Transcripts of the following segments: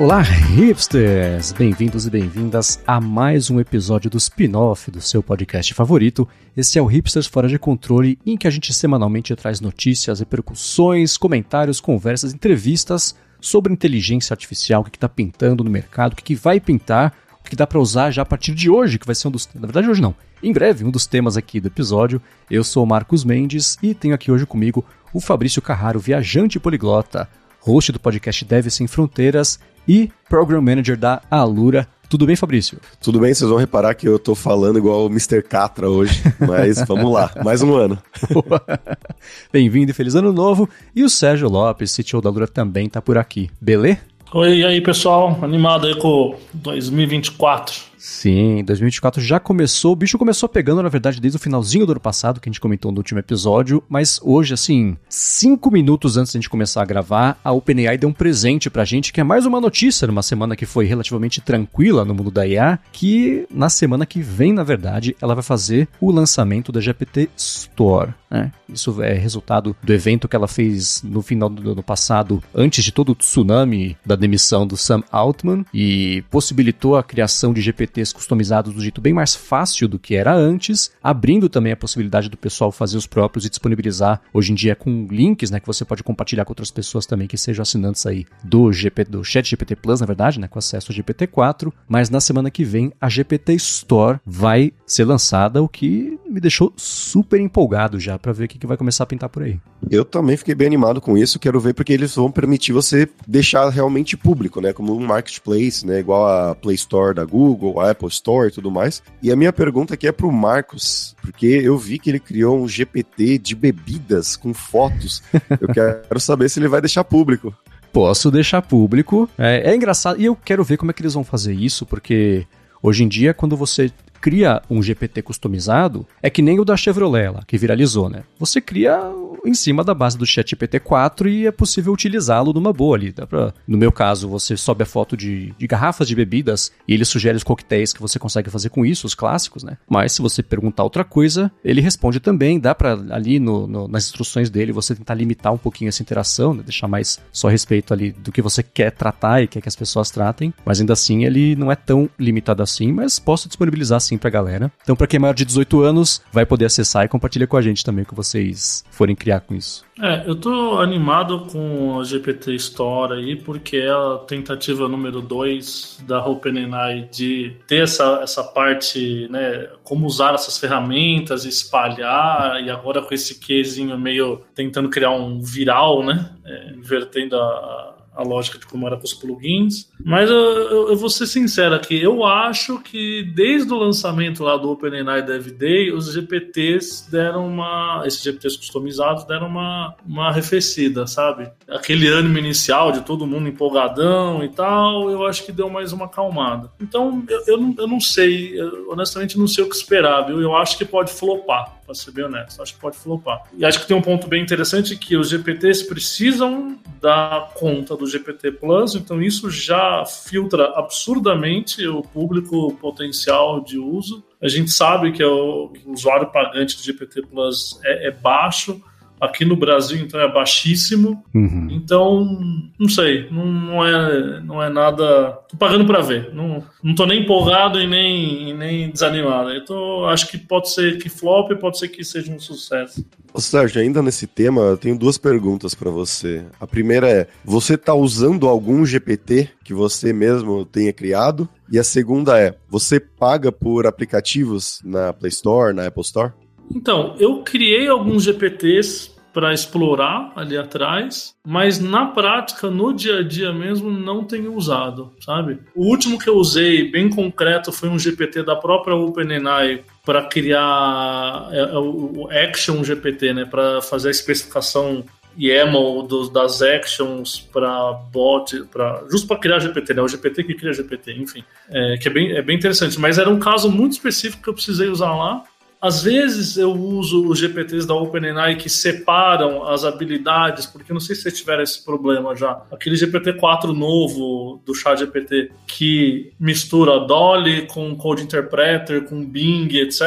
Olá, hipsters! Bem-vindos e bem-vindas a mais um episódio do spin-off do seu podcast favorito. Esse é o Hipsters Fora de Controle, em que a gente semanalmente traz notícias, repercussões, comentários, conversas, entrevistas sobre inteligência artificial, o que está pintando no mercado, o que vai pintar, o que dá para usar já a partir de hoje, que vai ser um dos. Na verdade, hoje não. Em breve, um dos temas aqui do episódio. Eu sou o Marcos Mendes e tenho aqui hoje comigo o Fabrício Carraro, viajante poliglota, host do podcast Deve Sem Fronteiras e Program Manager da Alura. Tudo bem, Fabrício? Tudo bem, vocês vão reparar que eu tô falando igual o Mr. Catra hoje, mas vamos lá, mais um ano. Bem-vindo e feliz ano novo. E o Sérgio Lopes, CTO da Alura, também tá por aqui. Beleza? Oi, e aí pessoal, animado aí com 2024. Sim, 2024 já começou. O bicho começou pegando, na verdade, desde o finalzinho do ano passado, que a gente comentou no último episódio. Mas hoje, assim, cinco minutos antes de a gente começar a gravar, a OpenAI deu um presente pra gente, que é mais uma notícia numa semana que foi relativamente tranquila no mundo da IA, que na semana que vem, na verdade, ela vai fazer o lançamento da GPT Store. Né? Isso é resultado do evento que ela fez no final do ano passado, antes de todo o tsunami da demissão do Sam Altman, e possibilitou a criação de GPT NFTs customizados do jeito bem mais fácil do que era antes, abrindo também a possibilidade do pessoal fazer os próprios e disponibilizar hoje em dia com links, né, que você pode compartilhar com outras pessoas também que sejam assinantes aí do do Chat GPT Plus, na verdade, né, com acesso ao GPT-4, mas na semana que vem a GPT Store vai ser lançada, o que me deixou super empolgado já para ver o que, que vai começar a pintar por aí. Eu também fiquei bem animado com isso, quero ver porque eles vão permitir você deixar realmente público, né, como um marketplace, né, igual a Play Store da Google, a Apple Store e tudo mais. E a minha pergunta aqui é pro Marcos, porque eu vi que ele criou um GPT de bebidas com fotos. Eu quero saber se ele vai deixar público. Posso deixar público. É, é engraçado. E eu quero ver como é que eles vão fazer isso, porque hoje em dia, quando você cria um GPT customizado, é que nem o da Chevrolet lá, que viralizou, né? Você cria em cima da base do ChatGPT 4 e é possível utilizá-lo numa boa ali. Dá pra, no meu caso, você sobe a foto de, de garrafas de bebidas e ele sugere os coquetéis que você consegue fazer com isso, os clássicos, né? Mas se você perguntar outra coisa, ele responde também. Dá para ali no, no, nas instruções dele você tentar limitar um pouquinho essa interação, né? deixar mais só respeito ali do que você quer tratar e quer que as pessoas tratem. Mas ainda assim, ele não é tão limitado assim, mas posso disponibilizar sim pra galera. Então, para quem é maior de 18 anos, vai poder acessar e compartilha com a gente também o que vocês forem criar com isso. É, eu tô animado com a GPT Store aí, porque é a tentativa número 2 da OpenAI de ter essa, essa parte, né, como usar essas ferramentas, espalhar, e agora com esse quesinho meio tentando criar um viral, né, é, invertendo a a lógica de como era com os plugins. Mas eu, eu, eu, vou ser sincero aqui, eu acho que desde o lançamento lá do OpenAI Dev Day, os GPTs deram uma. Esses GPTs customizados deram uma, uma arrefecida, sabe? Aquele ânimo inicial de todo mundo empolgadão e tal, eu acho que deu mais uma acalmada. Então, eu, eu, não, eu não sei, eu, honestamente não sei o que esperar, viu? Eu acho que pode flopar para ser bem honesto. Acho que pode flopar. E acho que tem um ponto bem interessante que os GPTs precisam dar conta do GPT Plus, então isso já filtra absurdamente o público potencial de uso. A gente sabe que o usuário pagante do GPT Plus é, é baixo, Aqui no Brasil, então, é baixíssimo. Uhum. Então, não sei, não, não, é, não é nada. Tô pagando para ver. Não, não tô nem empolgado e nem, e nem desanimado. Então, acho que pode ser que flop, pode ser que seja um sucesso. Ô Sérgio, ainda nesse tema, eu tenho duas perguntas para você. A primeira é: você tá usando algum GPT que você mesmo tenha criado? E a segunda é: você paga por aplicativos na Play Store, na Apple Store? Então, eu criei alguns GPTs para explorar ali atrás, mas na prática, no dia a dia mesmo, não tenho usado, sabe? O último que eu usei, bem concreto, foi um GPT da própria OpenAI para criar é, é, o Action GPT, né? Para fazer a especificação YAML dos, das actions para bot, para justo para criar GPT, né? O GPT que cria GPT, enfim, é, que é bem, é bem interessante. Mas era um caso muito específico que eu precisei usar lá Às vezes eu uso os GPTs da OpenAI que separam as habilidades, porque não sei se vocês tiveram esse problema já. Aquele GPT-4 novo do ChatGPT que mistura Dolly com Code Interpreter, com Bing, etc.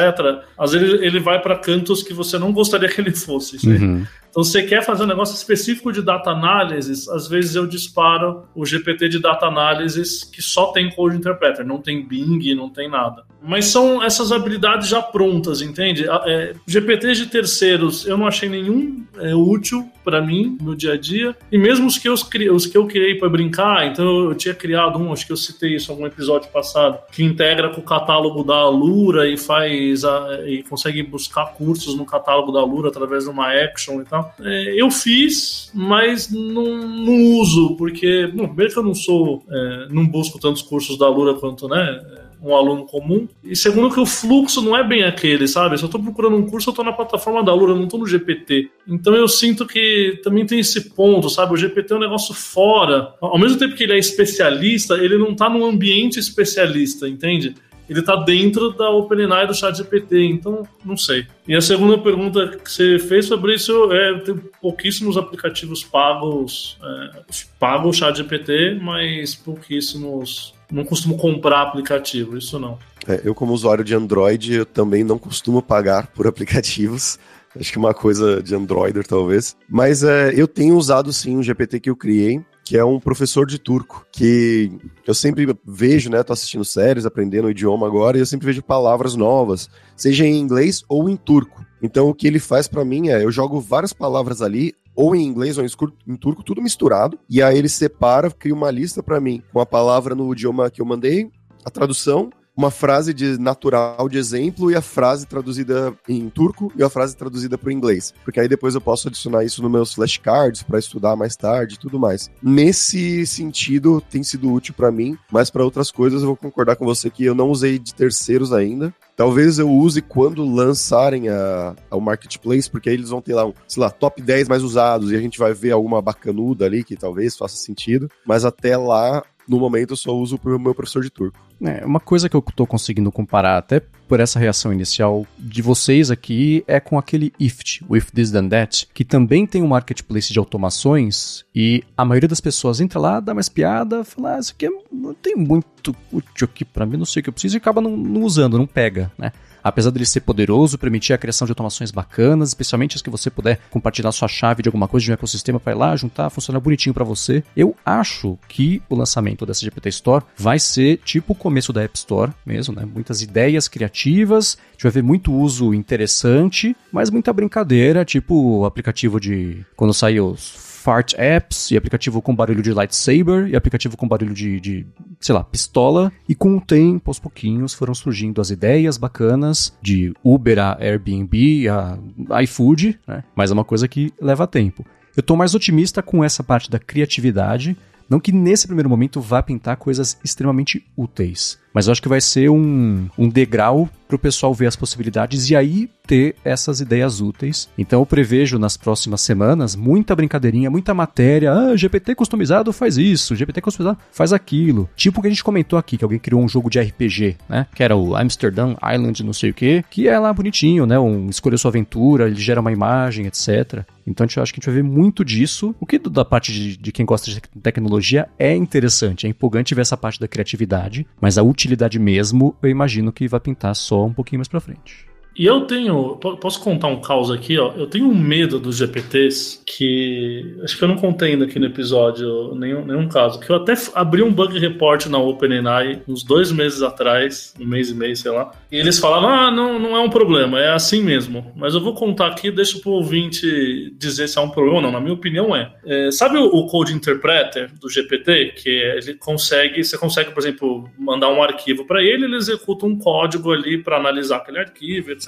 Às vezes ele vai para cantos que você não gostaria que ele fosse. Uhum. Então, você quer fazer um negócio específico de data analysis, às vezes eu disparo o GPT de data analysis que só tem Code Interpreter, não tem Bing, não tem nada. Mas são essas habilidades já prontas, entende? É, GPTs de terceiros, eu não achei nenhum é, útil para mim no dia a dia. E mesmo os que eu, os que eu criei para brincar, então eu tinha criado um, acho que eu citei isso em algum episódio passado, que integra com o catálogo da Alura e faz a, e consegue buscar cursos no catálogo da Alura através de uma action e tal. É, eu fiz, mas não, não uso, porque, bom, primeiro que eu não sou, é, não busco tantos cursos da Alura quanto, né? um aluno comum. E segundo que o fluxo não é bem aquele, sabe? Se eu estou procurando um curso, eu estou na plataforma da Lura, não estou no GPT. Então eu sinto que também tem esse ponto, sabe? O GPT é um negócio fora. Ao mesmo tempo que ele é especialista, ele não está num ambiente especialista, entende? Ele está dentro da OpenAI do ChatGPT, então não sei. E a segunda pergunta que você fez isso é tem pouquíssimos aplicativos pagos, é, pagam o ChatGPT, mas pouquíssimos não costumo comprar aplicativo, isso não. É, eu, como usuário de Android, eu também não costumo pagar por aplicativos. Acho que é uma coisa de Androider, talvez. Mas é, eu tenho usado sim um GPT que eu criei, que é um professor de turco, que eu sempre vejo, né? Tô assistindo séries, aprendendo o idioma agora, e eu sempre vejo palavras novas, seja em inglês ou em turco. Então o que ele faz para mim é, eu jogo várias palavras ali, ou em inglês ou em turco, tudo misturado. E aí ele separa, cria uma lista para mim com a palavra no idioma que eu mandei, a tradução, uma frase de natural de exemplo e a frase traduzida em turco e a frase traduzida para o inglês. Porque aí depois eu posso adicionar isso nos meus flashcards para estudar mais tarde e tudo mais. Nesse sentido, tem sido útil para mim, mas para outras coisas eu vou concordar com você que eu não usei de terceiros ainda. Talvez eu use quando lançarem a, a, marketplace, porque aí eles vão ter lá um, sei lá, top 10 mais usados e a gente vai ver alguma bacanuda ali que talvez faça sentido. Mas até lá, no momento, eu só uso o meu professor de turco. É, uma coisa que eu tô conseguindo comparar, até por essa reação inicial de vocês aqui, é com aquele IFT, o If This Then That, que também tem um marketplace de automações e a maioria das pessoas entra lá, dá mais piada, fala, ah, isso aqui é, não tem muito útil aqui pra mim, não sei o que eu preciso, e acaba não, não usando, não pega, né? Apesar dele ser poderoso, permitir a criação de automações bacanas, especialmente as que você puder compartilhar sua chave de alguma coisa de um ecossistema para ir lá, juntar, funcionar bonitinho para você. Eu acho que o lançamento dessa GPT Store vai ser tipo o começo da App Store mesmo, né? Muitas ideias criativas, a gente vai ver muito uso interessante, mas muita brincadeira, tipo o aplicativo de quando saiu os fart apps, e aplicativo com barulho de lightsaber, e aplicativo com barulho de, de, sei lá, pistola. E com o tempo, aos pouquinhos, foram surgindo as ideias bacanas de Uber a Airbnb, a iFood, né? Mas é uma coisa que leva tempo. Eu estou mais otimista com essa parte da criatividade, não que nesse primeiro momento vá pintar coisas extremamente úteis, mas eu acho que vai ser um, um degrau para o pessoal ver as possibilidades e aí ter essas ideias úteis. Então eu prevejo nas próximas semanas muita brincadeirinha, muita matéria. Ah, GPT customizado faz isso, GPT customizado faz aquilo. Tipo o que a gente comentou aqui, que alguém criou um jogo de RPG, né? Que era o Amsterdam Island, não sei o que, que é lá bonitinho, né? Um escolher sua aventura, ele gera uma imagem, etc. Então eu acho que a gente vai ver muito disso. O que da parte de, de quem gosta de tecnologia é interessante, é empolgante ver essa parte da criatividade, mas a utilidade mesmo, eu imagino que vai pintar só um pouquinho mais para frente. E eu tenho. Posso contar um caos aqui, ó? Eu tenho um medo dos GPTs que. Acho que eu não contei ainda aqui no episódio nenhum, nenhum caso. Que eu até abri um bug report na OpenAI uns dois meses atrás, um mês e meio, sei lá. E eles falavam: ah, não, não é um problema, é assim mesmo. Mas eu vou contar aqui, deixa pro ouvinte dizer se é um problema ou não. Na minha opinião, é. é sabe o, o Code Interpreter do GPT? Que ele consegue. Você consegue, por exemplo, mandar um arquivo para ele, ele executa um código ali para analisar aquele arquivo, etc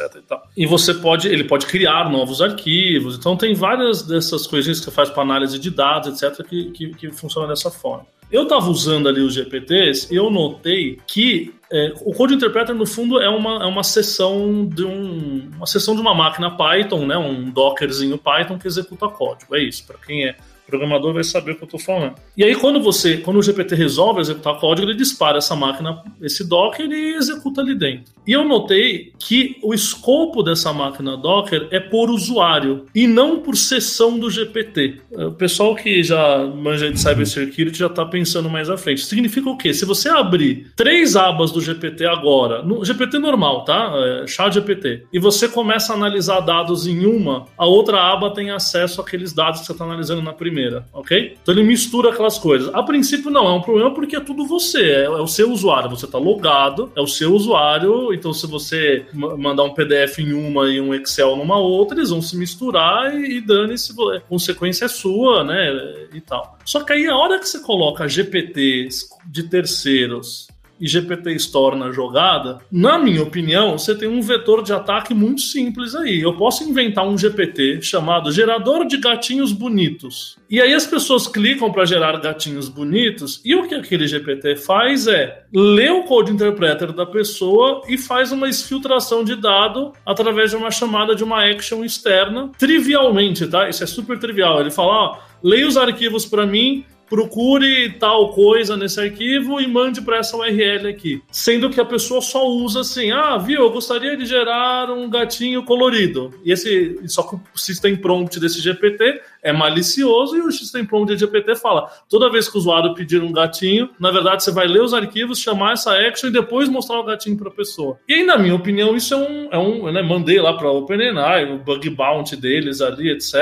E, e você pode, ele pode criar novos arquivos. Então tem várias dessas coisinhas que você faz para análise de dados, etc., que, que, que funcionam dessa forma. Eu estava usando ali os GPTs e eu notei que é, o Code Interpreter, no fundo, é uma, é uma sessão de um, uma sessão de uma máquina Python, né, um Dockerzinho Python que executa código. É isso. Para quem é programador vai saber o que eu estou falando. E aí, quando você, quando o GPT resolve executar código, ele dispara essa máquina, esse Docker e executa ali dentro. E eu notei que o escopo dessa máquina Docker é por usuário e não por sessão do GPT. O pessoal que já manja de cybersecurity já está pensando mais à frente. Significa o quê? Se você abrir três abas do GPT agora, no GPT normal, tá? É, chat GPT, e você começa a analisar dados em uma, a outra aba tem acesso àqueles dados que você está analisando na primeira, ok? Então ele mistura aquelas coisas. A princípio não é um problema porque é tudo você, é, é o seu usuário. Você está logado, é o seu usuário, então se você mandar um PDF em uma e um Excel numa outra, eles vão se misturar e, e dane-se, a consequência é sua, né? E tal. Só que aí a hora que você coloca GPTs de terceiros e GPT Store na jogada, na minha opinião, você tem um vetor de ataque muito simples aí. Eu posso inventar um GPT chamado gerador de gatinhos bonitos. E aí as pessoas clicam para gerar gatinhos bonitos e o que aquele GPT faz é ler o code interpreter da pessoa e faz uma exfiltração de dado através de uma chamada de uma action externa, trivialmente, tá? Isso é super trivial. Ele fala, ó, leia os arquivos para mim, procure tal coisa nesse arquivo e mande para essa URL aqui. Sendo que a pessoa só usa assim: ah, viu, eu gostaria de gerar um gatinho colorido. E esse, só que o system prompt desse GPT é malicioso e o system prompt de GPT fala: toda vez que o usuário pedir um gatinho, na verdade você vai ler os arquivos, chamar essa action e depois mostrar o gatinho para a pessoa. E aí, na minha opinião, isso é um. É um né, mandei lá para OpenAI, o bug bounty deles ali, etc.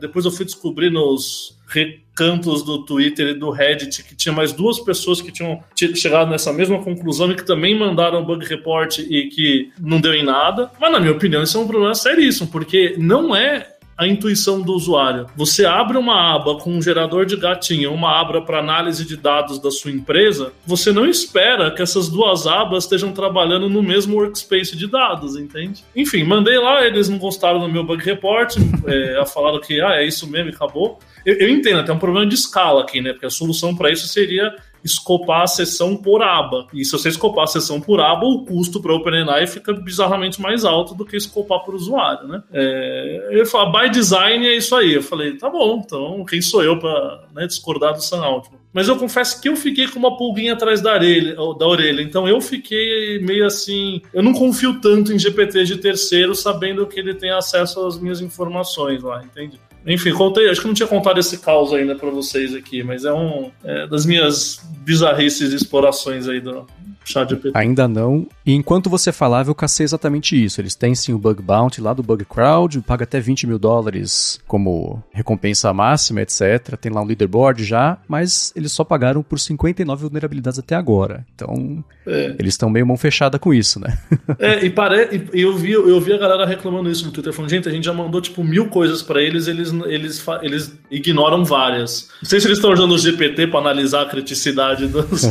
Depois eu fui descobrir nos recantos do Twitter e do Reddit que tinha mais duas pessoas que tinham chegado nessa mesma conclusão e que também mandaram bug report e que não deu em nada. Mas, na minha opinião, isso é um problema seríssimo, porque não é a intuição do usuário. Você abre uma aba com um gerador de gatinho, uma aba para análise de dados da sua empresa, você não espera que essas duas abas estejam trabalhando no mesmo workspace de dados, entende? Enfim, mandei lá, eles não gostaram do meu bug report, é, falaram que ah, é isso mesmo acabou. Eu, eu entendo, tem um problema de escala aqui, né? Porque a solução para isso seria escopar a sessão por aba. E se você escopar a sessão por aba, o custo para OpenAI fica bizarramente mais alto do que escopar por usuário, né? É, ele falou, by design é isso aí. Eu falei, tá bom, então quem sou eu para né, discordar do Sam Altman? Mas eu confesso que eu fiquei com uma pulguinha atrás da orelha, da orelha. Então eu fiquei meio assim. Eu não confio tanto em GPT de terceiro, sabendo que ele tem acesso às minhas informações lá, entende? Enfim, contei, acho que não tinha contado esse caos ainda para vocês aqui, mas é um é, das minhas bizarrices e explorações aí do, ChatGPT. Ainda não. E enquanto você falava, eu cacei exatamente isso. Eles têm sim o Bug Bounty lá do Bug Crowd, paga até 20 mil dólares como recompensa máxima, etc. Tem lá um leaderboard já, mas eles só pagaram por 59 vulnerabilidades até agora. Então, é. eles estão meio mão fechada com isso, né? é, e, pare... e eu, vi, eu vi a galera reclamando isso no Twitter, falando, gente, a gente já mandou tipo mil coisas para eles, eles, eles, eles ignoram várias. Não sei se eles estão usando o GPT para analisar a criticidade dos,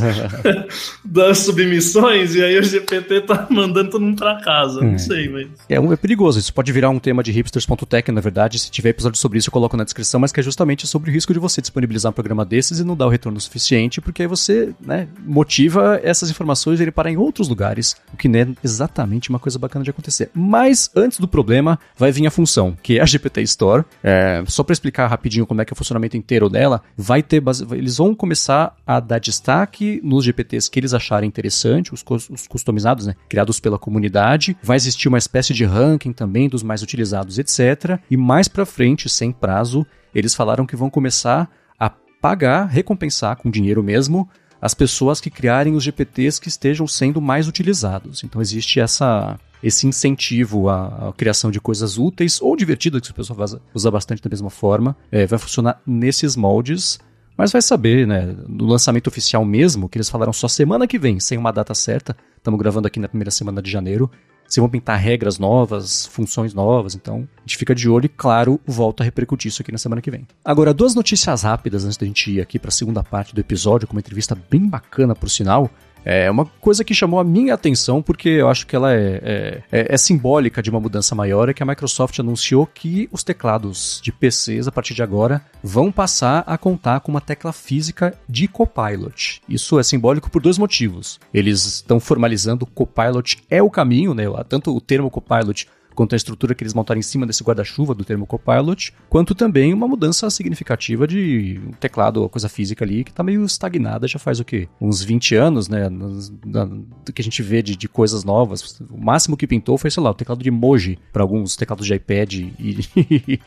das submissões missões e aí o GPT tá mandando todo mundo pra casa. Não hum. sei, mas. É, é perigoso. Isso pode virar um tema de hipsters.tech, na verdade. Se tiver episódio sobre isso, eu coloco na descrição, mas que é justamente sobre o risco de você disponibilizar um programa desses e não dar o retorno suficiente, porque aí você né, motiva essas informações a ele parar em outros lugares, o que não é exatamente uma coisa bacana de acontecer. Mas antes do problema, vai vir a função, que é a GPT Store. É, só para explicar rapidinho como é que é o funcionamento inteiro dela, vai ter base... eles vão começar a dar destaque nos GPTs que eles acharem interessante, os, os customizados, né, criados pela comunidade. Vai existir uma espécie de ranking também dos mais utilizados, etc. E mais para frente, sem prazo, eles falaram que vão começar a pagar, recompensar com dinheiro mesmo, as pessoas que criarem os GPTs que estejam sendo mais utilizados. Então existe essa esse incentivo à, à, criação de coisas úteis ou divertidas que a pessoa usa bastante da mesma forma. É, vai funcionar nesses moldes. Mas vai saber, né? No lançamento oficial mesmo, que eles falaram só semana que vem, sem uma data certa. Estamos gravando aqui na primeira semana de janeiro. Se vão pintar regras novas, funções novas, então a gente fica de olho e, claro, volta a repercutir isso aqui na semana que vem. Agora, duas notícias rápidas antes da gente ir aqui para a segunda parte do episódio, com uma entrevista bem bacana, por sinal. É uma coisa que chamou a minha atenção porque eu acho que ela é, é, é, é simbólica de uma mudança maior, é que a Microsoft anunciou que os teclados de PCs, a partir de agora, vão passar a contar com uma tecla física de Copilot. Isso é simbólico por dois motivos. Eles estão formalizando Copilot é o caminho, né? Tanto o termo Copilot quanto à estrutura que eles montaram em cima desse guarda-chuva do termo Copilot, quanto também uma mudança significativa de um teclado, coisa física ali, que está meio estagnada já faz o quê? Uns 20 anos, né? Do que a gente vê de, de coisas novas. O máximo que pintou foi, sei lá, o teclado de emoji para alguns teclados de iPad e,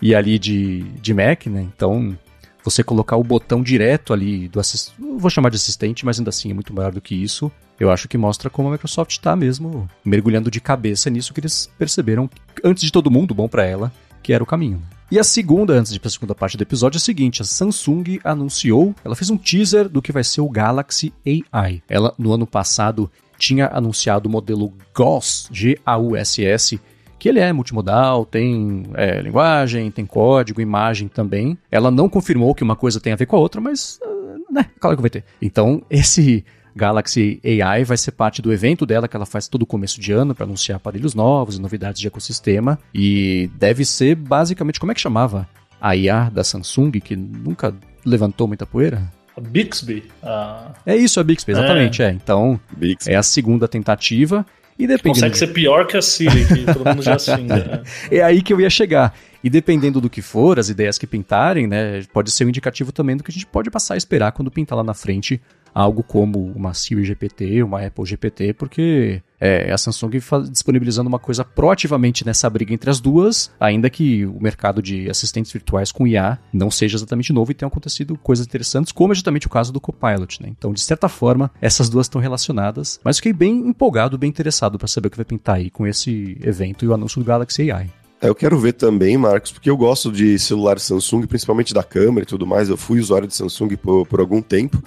e ali de, de Mac, né? Então, você colocar o botão direto ali do assistente, vou chamar de assistente, mas ainda assim é muito maior do que isso. Eu acho que mostra como a Microsoft está mesmo mergulhando de cabeça nisso que eles perceberam antes de todo mundo, bom para ela, que era o caminho. E a segunda, antes de ir para a segunda parte do episódio, é a seguinte: a Samsung anunciou, ela fez um teaser do que vai ser o Galaxy AI. Ela, no ano passado, tinha anunciado o modelo GAUSS, G-A-U-S-S, que ele é multimodal, tem é, linguagem, tem código, imagem também. Ela não confirmou que uma coisa tem a ver com a outra, mas, uh, né, claro que vai ter. Então, esse Galaxy AI vai ser parte do evento dela que ela faz todo começo de ano para anunciar aparelhos novos e novidades de ecossistema. E deve ser basicamente como é que chamava a IA da Samsung, que nunca levantou muita poeira? A Bixby. Uh... É isso, a Bixby, exatamente. É. é. Então, Bixby. é a segunda tentativa. E. Consegue ser pior que a Siri, que todo mundo já xinga. Né? é aí que eu ia chegar. E dependendo do que for, as ideias que pintarem, né, pode ser um indicativo também do que a gente pode passar a esperar quando pintar lá na frente algo como uma Siri GPT, uma Apple GPT, porque é a Samsung disponibilizando uma coisa proativamente nessa briga entre as duas, ainda que o mercado de assistentes virtuais com IA não seja exatamente novo e tenham acontecido coisas interessantes, como é justamente o caso do Copilot, né? Então, de certa forma, essas duas estão relacionadas, mas fiquei bem empolgado, bem interessado para saber o que vai pintar aí com esse evento e o anúncio do Galaxy AI. É, eu quero ver também, Marcos, porque eu gosto de celular Samsung, principalmente da câmera e tudo mais. Eu fui usuário de Samsung por, por algum tempo.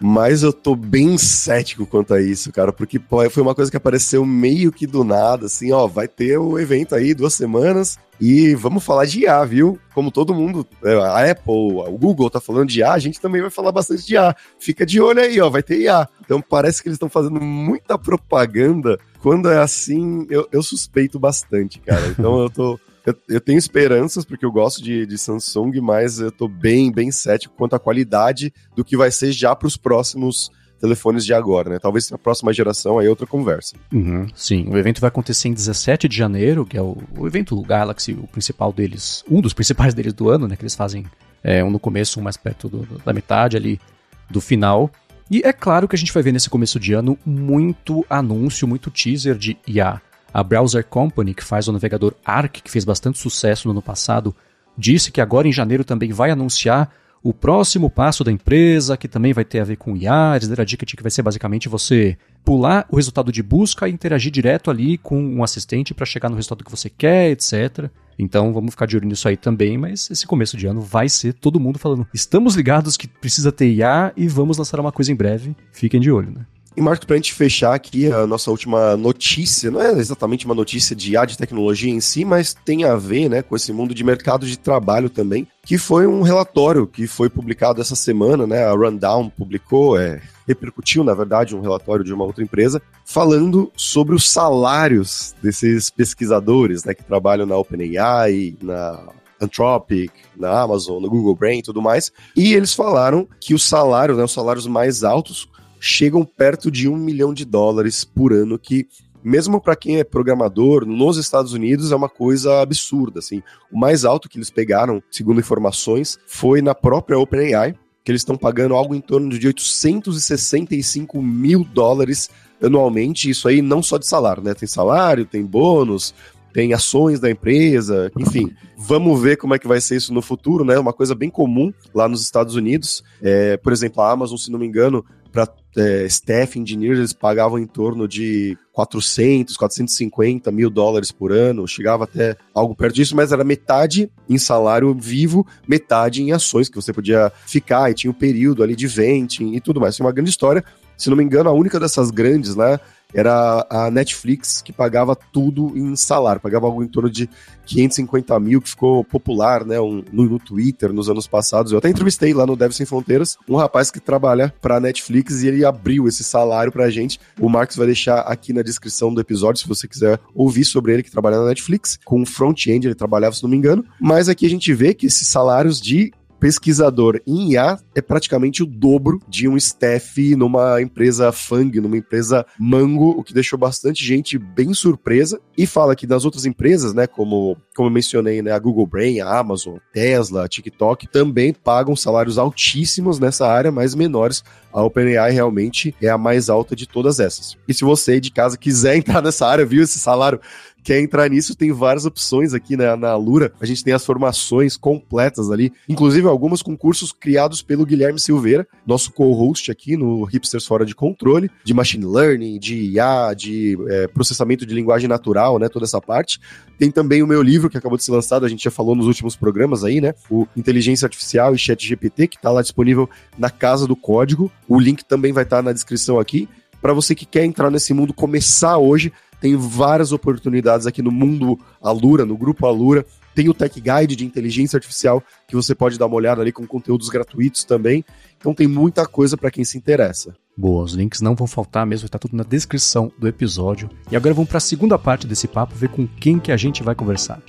Mas eu tô bem cético quanto a isso, cara, porque foi uma coisa que apareceu meio que do nada, assim, ó, vai ter o evento aí duas semanas e vamos falar de IA, viu? Como todo mundo, é, a Apple, o Google tá falando de IA, a gente também vai falar bastante de IA. Fica de olho aí, ó, vai ter IA. Então parece que eles estão fazendo muita propaganda. Quando é assim, eu, eu suspeito bastante, cara. Então eu tô eu, eu, tenho esperanças, porque eu gosto de, de, Samsung, mas eu tô bem, bem cético quanto à qualidade do que vai ser já para os próximos telefones de agora, né? Talvez na próxima geração aí é outra conversa. Uhum, sim, o evento vai acontecer em 17 de janeiro, que é o, o evento Galaxy, o principal deles, um dos principais deles do ano, né? Que eles fazem é, um no começo, um mais perto do, da metade ali do final. E é claro que a gente vai ver nesse começo de ano muito anúncio, muito teaser de IA. A Browser Company, que faz o navegador Arc, que fez bastante sucesso no ano passado, disse que agora em janeiro também vai anunciar o próximo passo da empresa, que também vai ter a ver com IA. Eles deram a dica de que vai ser basicamente você pular o resultado de busca e interagir direto ali com um assistente para chegar no resultado que você quer, etc. Então vamos ficar de olho nisso aí também, mas esse começo de ano vai ser todo mundo falando: estamos ligados que precisa ter IA e vamos lançar uma coisa em breve. Fiquem de olho, né? E Marcos, para a gente fechar aqui a nossa última notícia, não é exatamente uma notícia de de tecnologia em si, mas tem a ver né, com esse mundo de mercado de trabalho também, que foi um relatório que foi publicado essa semana, né? A Rundown publicou, é, repercutiu, na verdade, um relatório de uma outra empresa, falando sobre os salários desses pesquisadores né, que trabalham na OpenAI, na Anthropic, na Amazon, no Google Brain e tudo mais. E eles falaram que os salários, né, os salários mais altos, chegam perto de um milhão de dólares por ano, que mesmo para quem é programador nos Estados Unidos é uma coisa absurda, assim. O mais alto que eles pegaram, segundo informações, foi na própria OpenAI, que eles estão pagando algo em torno de 865 mil dólares anualmente, isso aí não só de salário, né? Tem salário, tem bônus, tem ações da empresa, enfim. Vamos ver como é que vai ser isso no futuro, né? Uma coisa bem comum lá nos Estados Unidos. É, por exemplo, a Amazon, se não me engano, para é, staff engineers, eles pagavam em torno de 400, 450 mil dólares por ano, chegava até algo perto disso, mas era metade em salário vivo, metade em ações que você podia ficar, e tinha um período ali de venting e tudo mais. Tinha uma grande história. Se não me engano, a única dessas grandes, né, era a Netflix que pagava tudo em salário, pagava algo em torno de 550 mil, que ficou popular, né, um, no, no, Twitter nos anos passados. Eu até entrevistei lá no Dev Sem Fronteiras um rapaz que trabalha para a Netflix e ele abriu esse salário pra gente. O Marcos vai deixar aqui na descrição do episódio, se você quiser ouvir sobre ele que trabalha na Netflix. Com front-end ele trabalhava, se não me engano. Mas aqui a gente vê que esses salários de pesquisador em IA é praticamente o dobro de um staff numa empresa Fang, numa empresa Mango, o que deixou bastante gente bem surpresa. E fala que nas outras empresas, né, como, como eu mencionei, né, a Google Brain, a Amazon, Tesla, a TikTok, também pagam salários altíssimos nessa área, mas menores. A OpenAI realmente é a mais alta de todas essas. E se você de casa quiser entrar nessa área, viu esse salário quer entrar nisso, tem várias opções aqui na, na Lura. A gente tem as formações completas ali, inclusive algumas com cursos criados pelo Guilherme Silveira, nosso co-host aqui no Hipsters Fora de Controle, de Machine Learning, de IA, de é, processamento de linguagem natural, né? Toda essa parte. Tem também o meu livro que acabou de ser lançado, a gente já falou nos últimos programas aí, né? O Inteligência Artificial e Chat GPT, que está lá disponível na Casa do Código. O link também vai estar tá na descrição aqui para você que quer entrar nesse mundo, começar hoje tem várias oportunidades aqui no mundo Alura, no grupo Alura. Tem o Tech Guide de inteligência artificial que você pode dar uma olhada ali com conteúdos gratuitos também. Então tem muita coisa para quem se interessa. Boa, os links não vão faltar mesmo, está tudo na descrição do episódio. E agora vamos para a segunda parte desse papo, ver com quem que a gente vai conversar.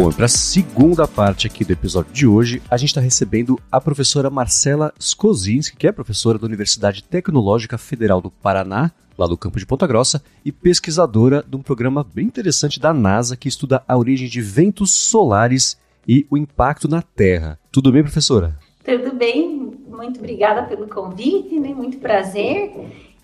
Bom, para a segunda parte aqui do episódio de hoje, a gente está recebendo a professora Marcela Skozinski, que é professora da Universidade Tecnológica Federal do Paraná, lá do campo de Ponta Grossa, e pesquisadora de um programa bem interessante da NASA que estuda a origem de ventos solares e o impacto na Terra. Tudo bem, professora? Tudo bem, muito obrigada pelo convite, né? muito prazer.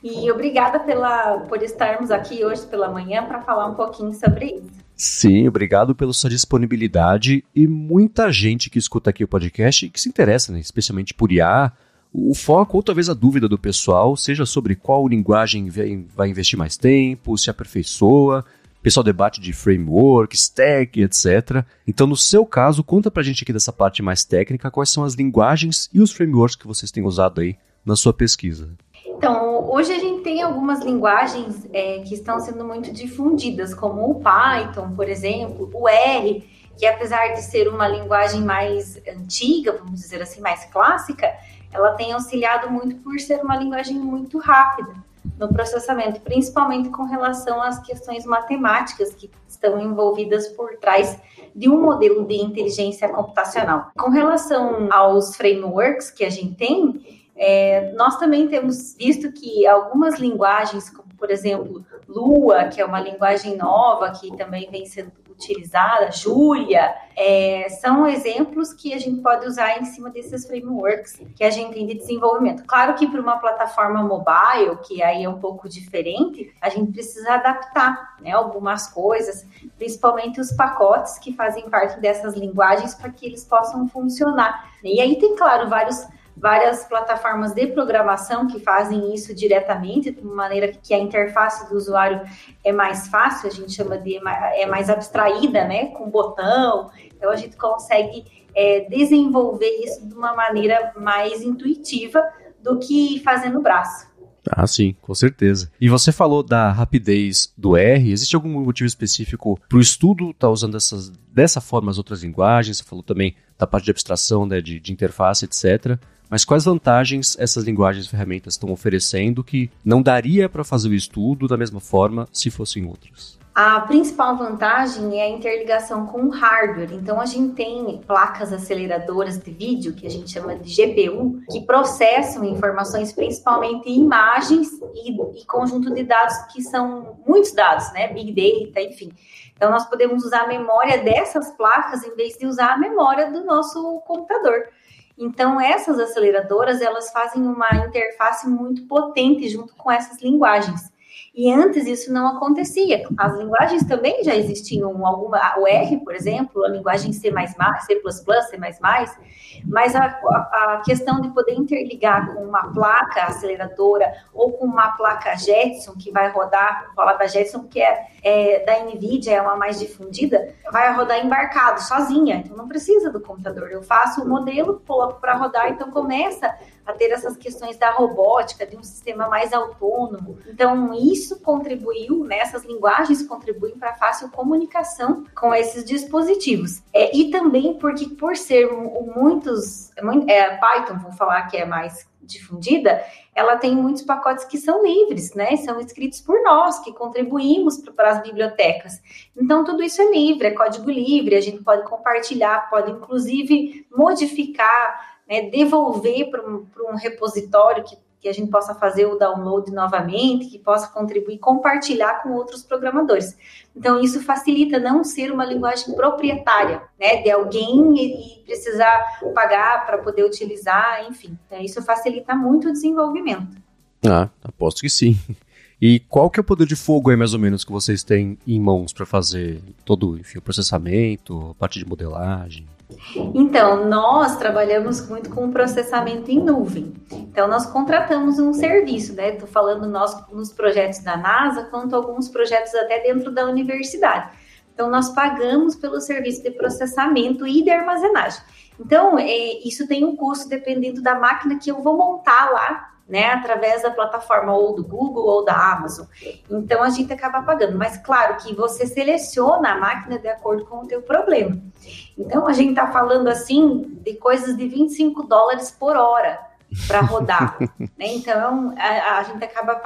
E obrigada pela, por estarmos aqui hoje pela manhã para falar um pouquinho sobre isso. Sim, obrigado pela sua disponibilidade e muita gente que escuta aqui o podcast e que se interessa, né, especialmente por IA. O foco ou talvez a dúvida do pessoal seja sobre qual linguagem vai investir mais tempo, se aperfeiçoa, pessoal debate de framework, stack, etc. Então, no seu caso, conta pra gente aqui dessa parte mais técnica quais são as linguagens e os frameworks que vocês têm usado aí na sua pesquisa. Então, hoje a gente tem algumas linguagens é, que estão sendo muito difundidas, como o Python, por exemplo, o R, que apesar de ser uma linguagem mais antiga, vamos dizer assim, mais clássica, ela tem auxiliado muito por ser uma linguagem muito rápida no processamento, principalmente com relação às questões matemáticas que estão envolvidas por trás de um modelo de inteligência computacional. Com relação aos frameworks que a gente tem, é, nós também temos visto que algumas linguagens, como por exemplo Lua, que é uma linguagem nova que também vem sendo utilizada, Julia, é, são exemplos que a gente pode usar em cima desses frameworks que a gente tem de desenvolvimento. Claro que para uma plataforma mobile, que aí é um pouco diferente, a gente precisa adaptar né, algumas coisas, principalmente os pacotes que fazem parte dessas linguagens para que eles possam funcionar. E aí tem, claro, vários várias plataformas de programação que fazem isso diretamente, de maneira que a interface do usuário é mais fácil, a gente chama de é mais abstraída, né, com botão. Então a gente consegue é, desenvolver isso de uma maneira mais intuitiva do que fazendo braço. Ah, sim, com certeza. E você falou da rapidez do R. Existe algum motivo específico para o estudo estar tá usando essas, dessa forma as outras linguagens? Você falou também da parte de abstração, né, de, de interface, etc. Mas quais vantagens essas linguagens e ferramentas estão oferecendo que não daria para fazer o estudo da mesma forma se fossem outras? A principal vantagem é a interligação com o hardware. Então, a gente tem placas aceleradoras de vídeo, que a gente chama de GPU, que processam informações, principalmente imagens e, e conjunto de dados que são muitos dados, né? Big data, enfim. Então, nós podemos usar a memória dessas placas em vez de usar a memória do nosso computador. Então, essas aceleradoras, elas fazem uma interface muito potente junto com essas linguagens. E antes isso não acontecia. As linguagens também já existiam, alguma, o R, por exemplo, a linguagem C++, C++, C++, mas a, a, questão de poder interligar com uma placa aceleradora ou com uma placa Jetson, que vai rodar, falar da Jetson, que é, é da NVIDIA, é uma mais difundida, vai rodar embarcado, sozinha, então não precisa do computador. Eu faço o modelo, coloco para rodar, então começa a ter essas questões da robótica, de um sistema mais autônomo. Então, isso contribuiu, né, essas linguagens contribuem para a fácil comunicação com esses dispositivos. É, e também porque, por ser muitos, é, Python, vou falar que é mais difundida, ela tem muitos pacotes que são livres, né? São escritos por nós, que contribuímos para as bibliotecas. Então, tudo isso é livre, é código livre, a gente pode compartilhar, pode inclusive modificar, né, devolver para um, um repositório que que a gente possa fazer o download novamente, que possa contribuir, compartilhar com outros programadores. Então, isso facilita não ser uma linguagem proprietária, né, de alguém e, precisar pagar para poder utilizar, enfim. Então, isso facilita muito o desenvolvimento. Ah, aposto que sim. E qual que é o poder de fogo aí, mais ou menos, que vocês têm em mãos para fazer todo enfim, o processamento, a parte de modelagem? Então, nós trabalhamos muito com processamento em nuvem. Então, nós contratamos um serviço, né? Estou falando nós nos projetos da NASA, quanto alguns projetos até dentro da universidade. Então, nós pagamos pelo serviço de processamento e de armazenagem. Então, é, isso tem um custo dependendo da máquina que eu vou montar lá né, através da plataforma ou do Google ou da Amazon. Então a gente acaba pagando, mas claro que você seleciona a máquina de acordo com o teu problema. Então a gente está falando assim de coisas de 25 dólares por hora para rodar. né? Então a, a, gente acaba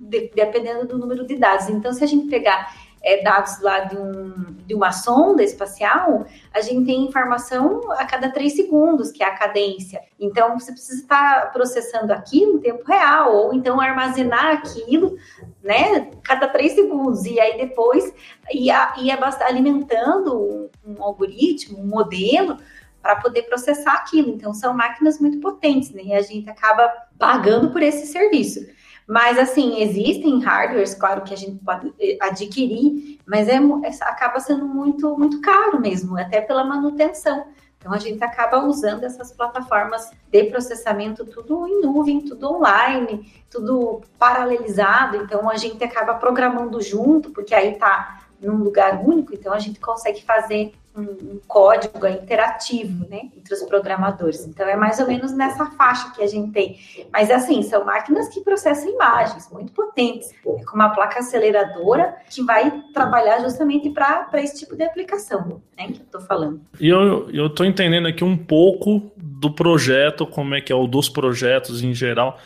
dependendo do número de dados. Então se a gente pegar é, dados lá de, um, de uma sonda espacial, a gente tem informação a cada três segundos, que é a cadência. Então, você precisa estar processando aquilo em tempo real, ou então armazenar aquilo, né, cada três segundos, e aí depois ia, ia alimentando um, um algoritmo, um modelo, para poder processar aquilo. Então, são máquinas muito potentes, né? E a gente acaba pagando por esse serviço. Mas, assim, existem hardwares, claro, que a gente pode adquirir, mas é, acaba sendo muito, muito caro mesmo, até pela manutenção. Então, a gente acaba usando essas plataformas de processamento tudo em nuvem, tudo online, tudo paralelizado. Então, a gente acaba programando junto, porque aí está num lugar único, então a gente consegue fazer um, um, código interativo, né, entre os programadores. Então é mais ou menos nessa faixa que a gente tem. Mas assim, são máquinas que processam imagens muito potentes, é com uma placa aceleradora que vai trabalhar justamente para esse tipo de aplicação, né, que eu estou falando. E eu eu estou entendendo aqui um pouco do projeto, como é que é o dos projetos em geral.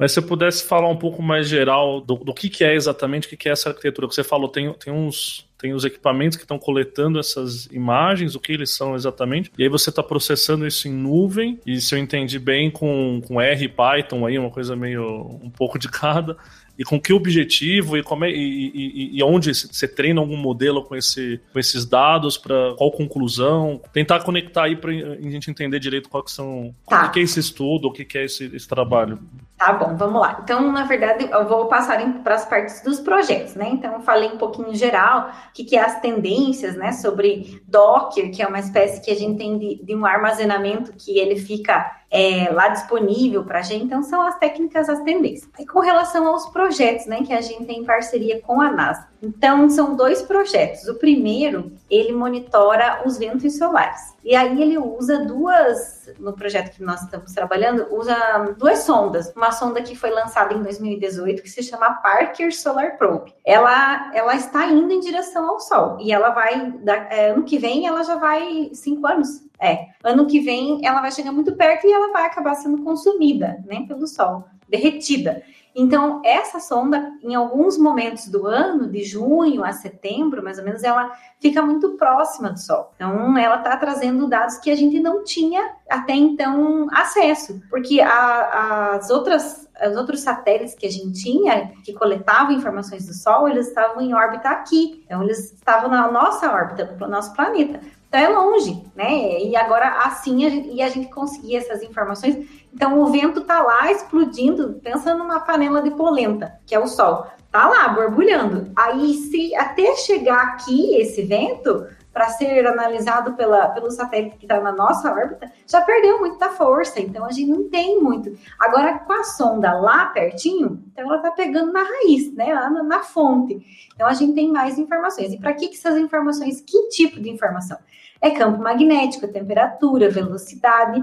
Mas se você pudesse falar um pouco mais geral do, do que, que é exatamente, o que, que é essa arquitetura? Que você falou, tem, tem uns tem os equipamentos que estão coletando essas imagens, o que eles são exatamente, e aí você está processando isso em nuvem, e se eu entendi bem, com, com R e Python aí, uma coisa meio um pouco de cada, e com que objetivo e como é, e, e, e onde você treina algum modelo com, esse, com esses dados para qual conclusão? Tentar conectar aí para a gente entender direito qual que são tá. o que é esse estudo o que é esse, esse trabalho Tá bom, vamos lá. Então, na verdade, eu vou passar para as partes dos projetos, né? Então, falei um pouquinho geral, o que, que é as tendências, né? Sobre Docker, que é uma espécie que a gente tem de, de um armazenamento que ele fica é, lá disponível para a gente. Então, são as técnicas, as tendências. E com relação aos projetos, né, que a gente tem em parceria com a NASA. Então, são dois projetos. O primeiro, ele monitora os ventos solares. E aí ele usa duas, no projeto que nós estamos trabalhando, usa duas sondas. Uma sonda que foi lançada em 2018, que se chama Parker Solar Probe. Ela, ela está indo em direção ao Sol. E ela vai, é, ano que vem, ela já vai cinco anos é, ano que vem ela vai chegar muito perto e ela vai acabar sendo consumida, né, pelo Sol, derretida. Então, essa sonda, em alguns momentos do ano, de junho a setembro, mais ou menos, ela fica muito próxima do Sol. Então, ela está trazendo dados que a gente não tinha até então acesso, porque a, as outras os outros satélites que a gente tinha, que coletavam informações do Sol, eles estavam em órbita aqui. Então, eles estavam na nossa órbita, no nosso planeta. Então é longe, né? E agora assim a gente, e a gente conseguir essas informações. Então o vento tá lá explodindo, pensa numa panela de polenta, que é o sol. Tá lá borbulhando. Aí se até chegar aqui esse vento para ser analisado pela, pelo satélite que está na nossa órbita, já perdeu muita força, então a gente não tem muito. Agora, com a sonda lá pertinho, então ela está pegando na raiz, né, lá na, na, fonte. Então a gente tem mais informações. E para que, que essas informações? Que tipo de informação? é campo magnético, temperatura, velocidade,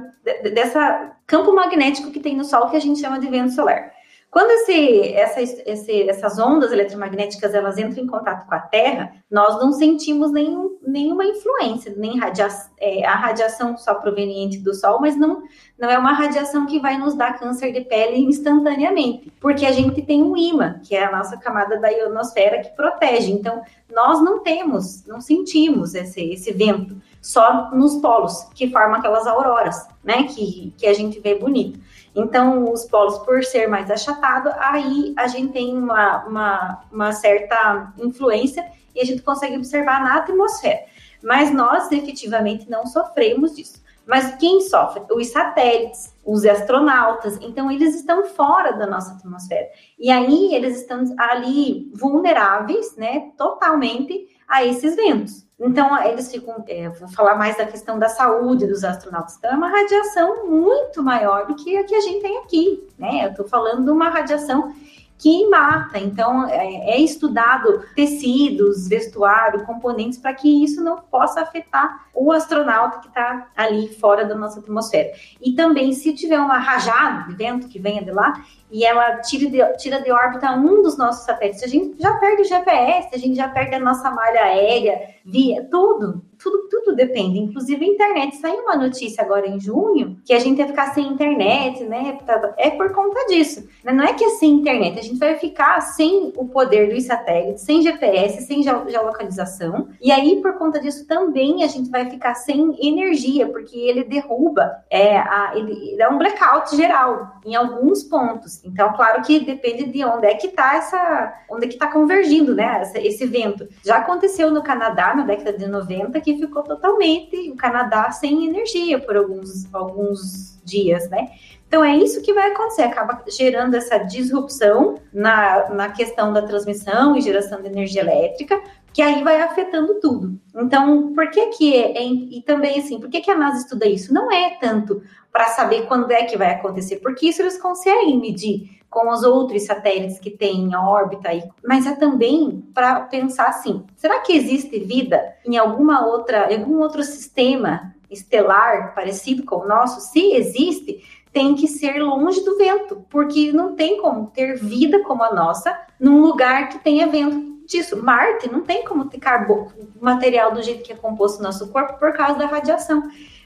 dessa campo magnético que tem no Sol que a gente chama de vento solar. Quando esse, essa, esse, essas ondas eletromagnéticas elas entram em contato com a Terra, nós não sentimos nenhum, nenhuma influência, nem radia, é, a radiação só proveniente do Sol, mas não, não é uma radiação que vai nos dar câncer de pele instantaneamente, porque a gente tem um imã, que é a nossa camada da ionosfera que protege. Então, nós não temos, não sentimos esse, esse vento, só nos polos, que formam aquelas auroras, né, que, que a gente vê bonito. Então, os polos, por ser mais achatado, aí a gente tem uma, uma, uma certa influência e a gente consegue observar na atmosfera. Mas nós, efetivamente, não sofremos disso. Mas quem sofre? Os satélites, os astronautas. Então, eles estão fora da nossa atmosfera. E aí, eles estão ali vulneráveis, né, totalmente a esses ventos. Então, eles ficam, é, vou falar mais da questão da saúde dos astronautas. Então, é uma radiação muito maior do que a que a gente tem aqui, né? Eu estou falando de uma radiação que mata. Então, é, é estudado tecidos, vestuário, componentes para que isso não possa afetar o astronauta que está ali fora da nossa atmosfera. E também, se tiver uma rajada de vento que venha de lá, e ela tira de, tira de órbita um dos nossos satélites, a gente já perde o GPS, a gente já perde a nossa malha aérea, via tudo, tudo, tudo depende, inclusive a internet. Saiu uma notícia agora em junho que a gente ia ficar sem internet, né? É por conta disso. Não é que é sem internet, a gente vai ficar sem o poder dos satélites, sem GPS, sem geolocalização. E aí, por conta disso, também a gente vai ficar sem energia, porque ele derruba, é, a, ele dá um blackout geral em alguns pontos. Então, claro que depende de onde é que está essa, onde é que está convergindo, né, esse vento. Já aconteceu no Canadá na década de 90 que ficou totalmente o Canadá sem energia por alguns alguns dias, né? Então é isso que vai acontecer, acaba gerando essa disrupção na, na questão da transmissão e geração de energia elétrica, que aí vai afetando tudo. Então, por que que é, é e também assim, por que que a NASA estuda isso? Não é tanto para saber quando é que vai acontecer, porque isso eles conseguem medir com os outros satélites que têm em órbita mas é também para pensar assim, será que existe vida em alguma outra, algum outro sistema estelar parecido com o nosso? Se existe, tem que ser longe do vento, porque não tem como ter vida como a nossa num lugar que tenha vento disso. Marte não tem como ter carbono, material do jeito que é composto nosso corpo por causa da radiação.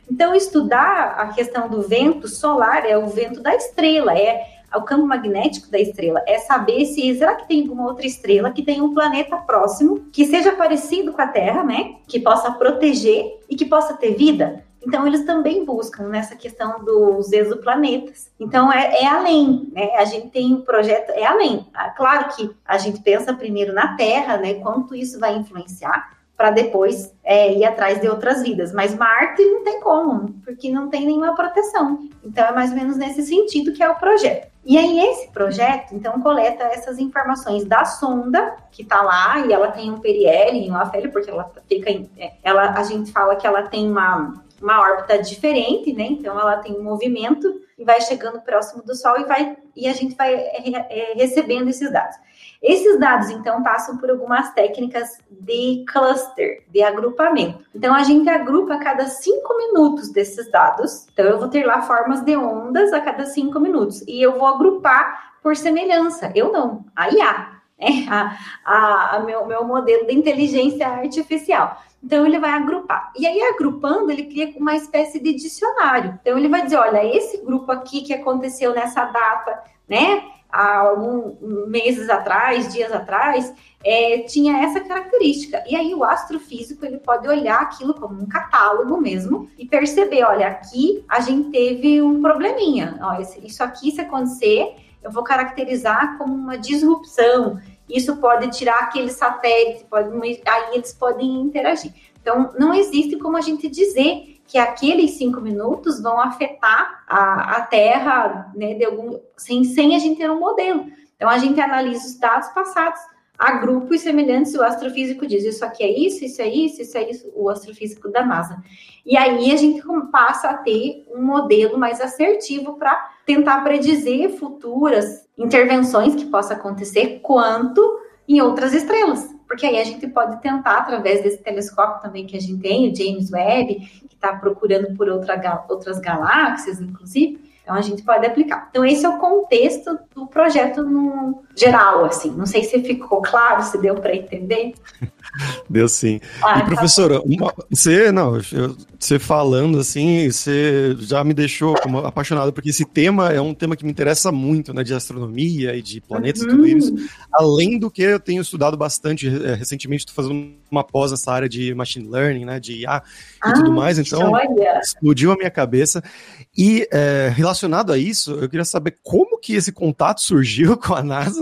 Então, estudar a questão do vento solar é o vento da estrela, é o campo magnético da estrela, é saber se será que tem alguma outra estrela que tenha um planeta próximo que seja parecido com a Terra, né? Que possa proteger e que possa ter vida. Então, eles também buscam nessa questão dos exoplanetas. Então, é, é além, né? A gente tem um projeto, é além. Ah, claro que a gente pensa primeiro na Terra, né? Quanto isso vai influenciar, para depois é, ir atrás de outras vidas. Mas Marte não tem como, porque não tem nenhuma proteção. Então é mais ou menos nesse sentido que é o projeto. E aí esse projeto, então, coleta essas informações da sonda que está lá e ela tem um periélio e um afélio, porque ela fica, em, é, ela, a gente fala que ela tem uma uma órbita diferente, né? Então ela tem um movimento e vai chegando próximo do Sol e vai e a gente vai é, recebendo esses dados. Esses dados, então, passam por algumas técnicas de cluster, de agrupamento. Então, a gente agrupa a cada cinco minutos desses dados. Então, eu vou ter lá formas de ondas a cada cinco minutos. E eu vou agrupar por semelhança. Eu não, a IA, né? a, a, a meu, meu modelo de inteligência artificial. Então ele vai agrupar. E aí, agrupando, ele cria uma espécie de dicionário. Então ele vai dizer: olha, esse grupo aqui que aconteceu nessa data, né? Há alguns meses atrás, dias atrás, é, tinha essa característica. E aí o astrofísico ele pode olhar aquilo como um catálogo mesmo e perceber, olha, aqui a gente teve um probleminha. Ó, isso aqui se acontecer, eu vou caracterizar como uma disrupção. Isso pode tirar aquele satélite, pode, aí eles podem interagir. Então, não existe como a gente dizer que aqueles cinco minutos vão afetar a, a Terra né, de algum, sem, sem a gente ter um modelo. Então, a gente analisa os dados passados a grupos semelhantes, o astrofísico diz isso aqui é isso, isso é isso, isso é isso, o astrofísico da NASA. E aí a gente passa a ter um modelo mais assertivo para tentar predizer futuras intervenções que possa acontecer, quanto em outras estrelas. Porque aí a gente pode tentar, através desse telescópio também que a gente tem, o James Webb, que está procurando por outra, outras galáxias, inclusive, Então a gente pode aplicar. Então esse é o contexto do projeto no geral, assim. Não sei se ficou claro, se deu para entender. Deu sim. Ah, e tá professora, uma, você não, eu, você falando assim, você já me deixou como apaixonado porque esse tema é um tema que me interessa muito, né, de astronomia e de planetas uhum. e tudo uhum. isso. Além do que eu tenho estudado bastante é, recentemente, estou fazendo uma pós nessa área de machine learning, né, de IA e ah, tudo mais. Então explodiu a minha cabeça. E é, relacionado a isso, eu queria saber como que esse contato surgiu com a NASA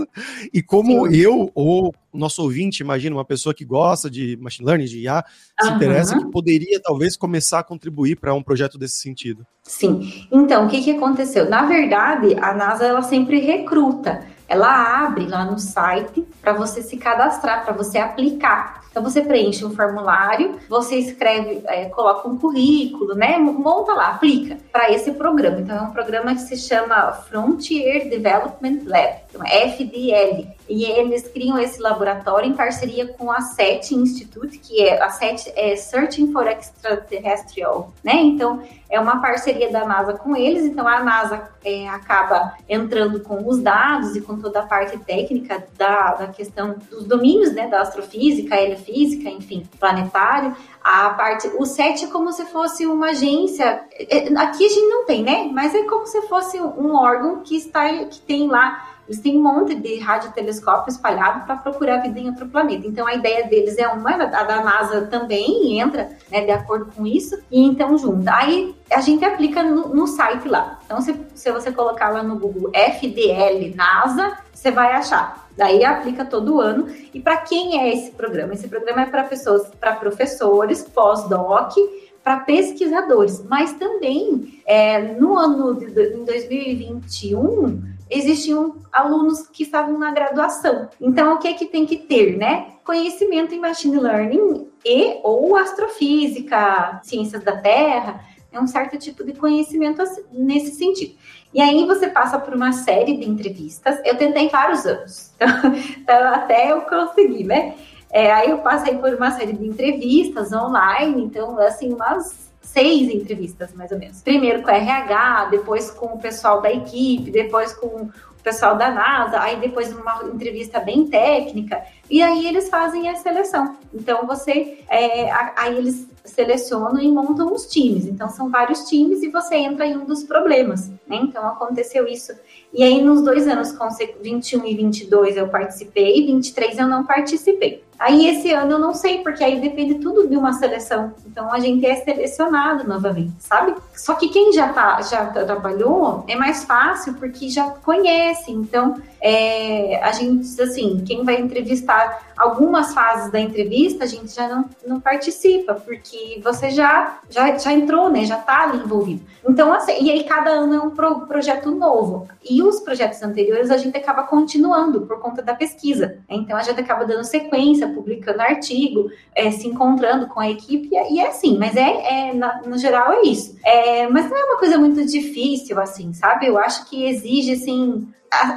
e como Sim. eu ou o nosso ouvinte, imagina, uma pessoa que gosta de machine learning, de IA, se uhum. interessa, que poderia talvez começar a contribuir para um projeto desse sentido. Sim. Então, o que, que aconteceu? Na verdade, a NASA ela sempre recruta. Ela abre lá no site para você se cadastrar, para você aplicar. Então você preenche um formulário, você escreve, é, coloca um currículo, né? Monta lá, aplica para esse programa. Então é um programa que se chama Frontier Development Lab, então é FDL. E eles criam esse laboratório em parceria com a SET Institute, que é a SET é Searching for Extraterrestrial, né? Então é uma parceria da NASA com eles. Então a NASA é, acaba entrando com os dados e com toda a parte técnica da, da questão dos domínios, né? Da astrofísica, física, enfim, planetário. A parte, o SET é como se fosse uma agência. É, aqui a gente não tem, né? Mas é como se fosse um órgão que está que tem lá eles têm um monte de radiotelescópio espalhado para procurar vida em outro planeta. Então a ideia deles é uma, a da NASA também entra né, de acordo com isso, e então junta. Aí a gente aplica no, no site lá. Então, se, se você colocar lá no Google FDL NASA, você vai achar. Daí aplica todo ano. E para quem é esse programa? Esse programa é para pessoas, para professores, pós-doc, para pesquisadores, mas também é, no ano de, de, em 2021 existiam alunos que estavam na graduação. Então, o que é que tem que ter, né? Conhecimento em machine learning e ou astrofísica, ciências da Terra, é um certo tipo de conhecimento nesse sentido. E aí você passa por uma série de entrevistas. Eu tentei vários anos, então, então até eu consegui, né? É, aí eu passei por uma série de entrevistas online, então, assim, umas seis entrevistas, mais ou menos. Primeiro com a RH, depois com o pessoal da equipe, depois com o pessoal da NASA, aí depois uma entrevista bem técnica, e aí eles fazem a seleção. Então você, é, aí eles selecionam e montam os times. Então são vários times e você entra em um dos problemas. Né? Então aconteceu isso. E aí nos dois anos, 21 e 22 eu participei, 23 eu não participei. Aí esse ano eu não sei, porque aí depende tudo de uma seleção. Então a gente é selecionado novamente, sabe? Só que quem já tá, já trabalhou é mais fácil porque já conhece. Então é, a gente, assim, quem vai entrevistar algumas fases da entrevista, a gente já não, não participa, porque você já, já, já entrou, né? Já tá ali envolvido. Então, assim, e aí cada ano é um pro, projeto novo. E os projetos anteriores a gente acaba continuando por conta da pesquisa. Então a gente acaba dando sequência, publicando artigo, é, se encontrando com a equipe, e é assim, mas é, é na, no geral é isso. É, mas não é uma coisa muito difícil, assim, sabe? Eu acho que exige, assim,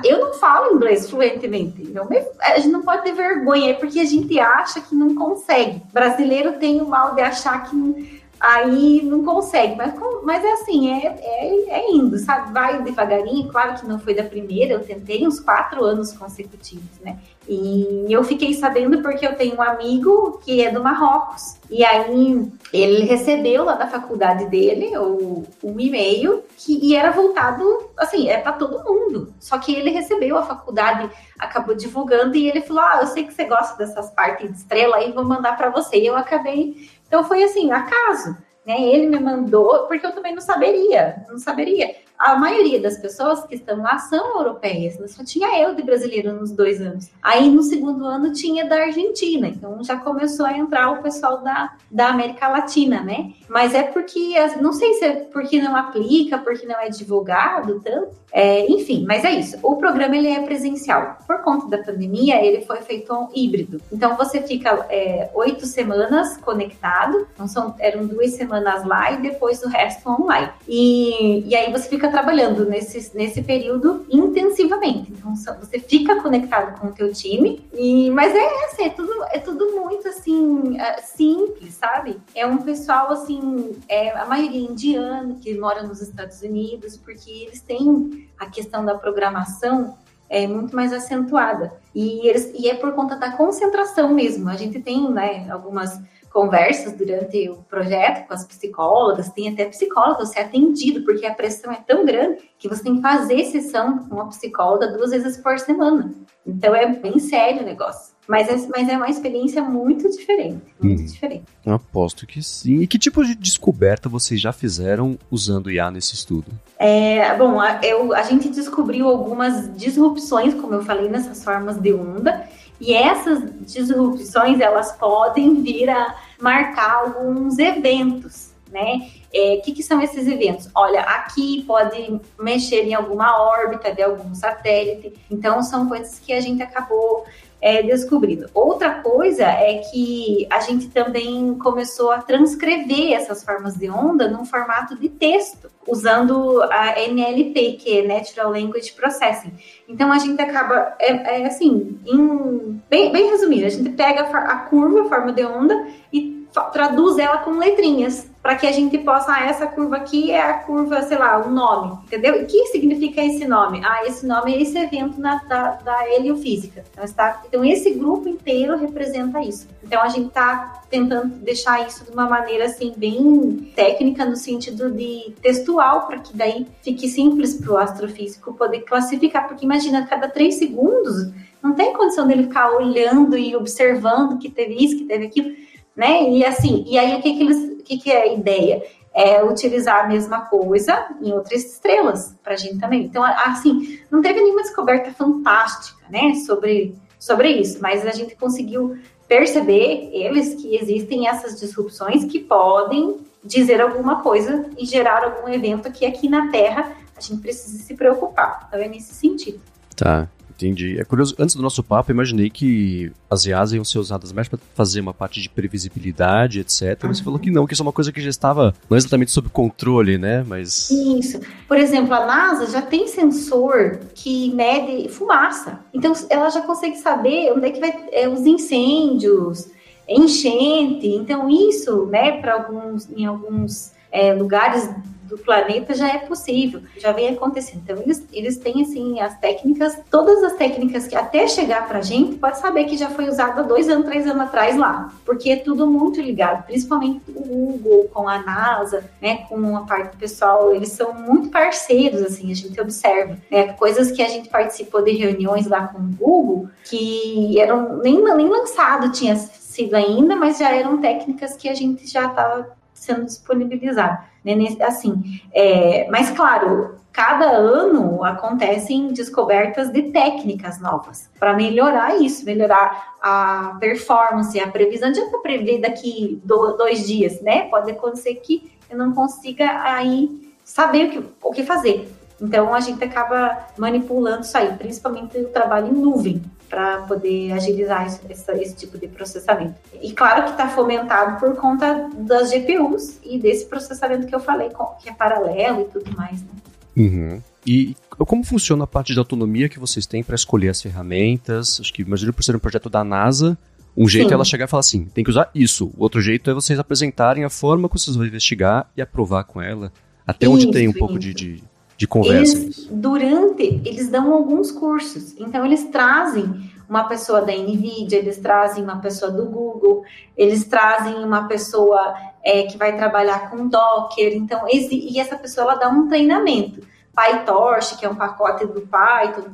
eu não falo inglês fluentemente. Não me, a gente não pode ter vergonha, porque a gente acha que não consegue. Brasileiro tem o mal de achar que aí não consegue. Mas, mas é assim, é, é, é, indo, sabe? Vai devagarinho. Claro que não foi da primeira, eu tentei uns quatro anos consecutivos, né? E eu fiquei sabendo porque eu tenho um amigo que é do Marrocos. E aí ele recebeu lá da faculdade dele o, um e-mail que e era voltado, assim, é para todo mundo. Só que ele recebeu, a faculdade acabou divulgando e ele falou: Ah, eu sei que você gosta dessas partes de estrela aí, vou mandar para você. E eu acabei. Então foi assim, acaso. Né? Ele me mandou, porque eu também não saberia, não saberia a maioria das pessoas que estão lá são europeias, né? só tinha eu de brasileiro nos dois anos. Aí no segundo ano tinha da Argentina, então já começou a entrar o pessoal da, da América Latina, né? Mas é porque, não sei se é porque não aplica, porque não é divulgado tanto, é, enfim, mas é isso. O programa ele é presencial. Por conta da pandemia, ele foi feito um híbrido. Então você fica é, oito semanas conectado, então são, eram duas semanas semanas lá e depois o resto online. E, e aí você fica trabalhando nesse, nesse período intensivamente. Então você fica conectado com o teu time, e, mas é assim, é tudo, é tudo muito assim, é, simples, sabe? É um pessoal assim, é, a maioria indiano que mora nos Estados Unidos, porque eles têm a questão da programação é muito mais acentuada. E, eles, e é por conta da concentração mesmo. A gente tem né, algumas conversas durante o projeto com as psicólogas, tem até psicóloga ser atendido, porque a pressão é tão grande que você tem que fazer sessão com uma psicóloga duas vezes por semana. Então é bem sério o negócio. Mas é, mas é uma experiência muito diferente. Muito hum. diferente. Eu aposto que sim. E que tipo de descoberta vocês já fizeram usando IA nesse estudo? É, bom, a, eu, a gente descobriu algumas disrupções, como eu falei, nessas formas de onda. E essas disrupções, elas podem vir a marcar alguns eventos, né? O é, que, que, são esses eventos? Olha, aqui pode mexer em alguma órbita de algum satélite. Então, são coisas que a gente acabou é, descobrindo. Outra coisa é que a gente também começou a transcrever essas formas de onda num formato de texto, usando a NLP, que é Natural Language Processing. Então a gente acaba, é, é assim, em, bem, bem resumido, a gente pega a, a curva, a forma de onda e traduz ela com letrinhas para que a gente possa, ah, essa curva aqui é a curva, sei lá, um nome, entendeu? O que significa esse nome? Ah, esse nome é esse evento na, da, da heliofísica. Então, está, então, esse grupo inteiro representa isso. Então, a gente está tentando deixar isso de uma maneira, assim, bem técnica, no sentido de textual, para que daí fique simples para o astrofísico poder classificar, porque imagina, cada três segundos, não tem condição dele ficar olhando e observando que teve isso, que teve aquilo, né? E assim, e aí o que que eles o que, que é a ideia? É utilizar a mesma coisa em outras estrelas para a gente também. Então, assim, não teve nenhuma descoberta fantástica, né, sobre, sobre isso, mas a gente conseguiu perceber eles que existem essas disrupções que podem dizer alguma coisa e gerar algum evento que aqui na Terra a gente precisa se preocupar. Então é nesse sentido. Tá. Entendi. É curioso, antes do nosso papo, imaginei que as IAs iam ser usadas mais para fazer uma parte de previsibilidade, etc. Mas você falou que não, que isso é uma coisa que já estava não exatamente sob controle, né? Mas. Isso. Por exemplo, a NASA já tem sensor que mede fumaça. Então, ela já consegue saber onde é que vai é, os incêndios, enchente. Então, isso, né, para alguns, em alguns é, lugares do planeta já é possível, já vem acontecendo. Então, eles, eles têm, assim, as técnicas, todas as técnicas que até chegar para a gente, pode saber que já foi usada dois anos, três anos atrás lá, porque é tudo muito ligado, principalmente o Google com a NASA, né, com a parte pessoal, eles são muito parceiros, assim, a gente observa, né, coisas que a gente participou de reuniões lá com o Google, que eram nem, nem lançado tinha sido ainda, mas já eram técnicas que a gente já estava sendo disponibilizado. Né? Assim, é, mas claro, cada ano acontecem descobertas de técnicas novas para melhorar isso, melhorar a performance, a previsão. Não adianta prever daqui dois dias, né? Pode acontecer que eu não consiga aí saber o que, o que fazer. Então a gente acaba manipulando isso aí, principalmente o trabalho em nuvem para poder agilizar esse, esse, tipo de processamento. E claro que está fomentado por conta das GPUs e desse processamento que eu falei, que é paralelo e tudo mais. Né? Uhum. E como funciona a parte de autonomia que vocês têm para escolher as ferramentas? Acho que imagino por ser um projeto da NASA, um jeito Sim. é ela chegar e falar assim, tem que usar isso. O outro jeito é vocês apresentarem a forma que vocês vão investigar e aprovar com ela. Até isso, onde tem um pouco de, de, de conversa. Eles, durante, eles dão alguns cursos. Então, eles trazem uma pessoa da NVIDIA, eles trazem uma pessoa do Google, eles trazem uma pessoa é, que vai trabalhar com Docker. Então, e essa pessoa ela dá um treinamento. PyTorch, que é um pacote do Python,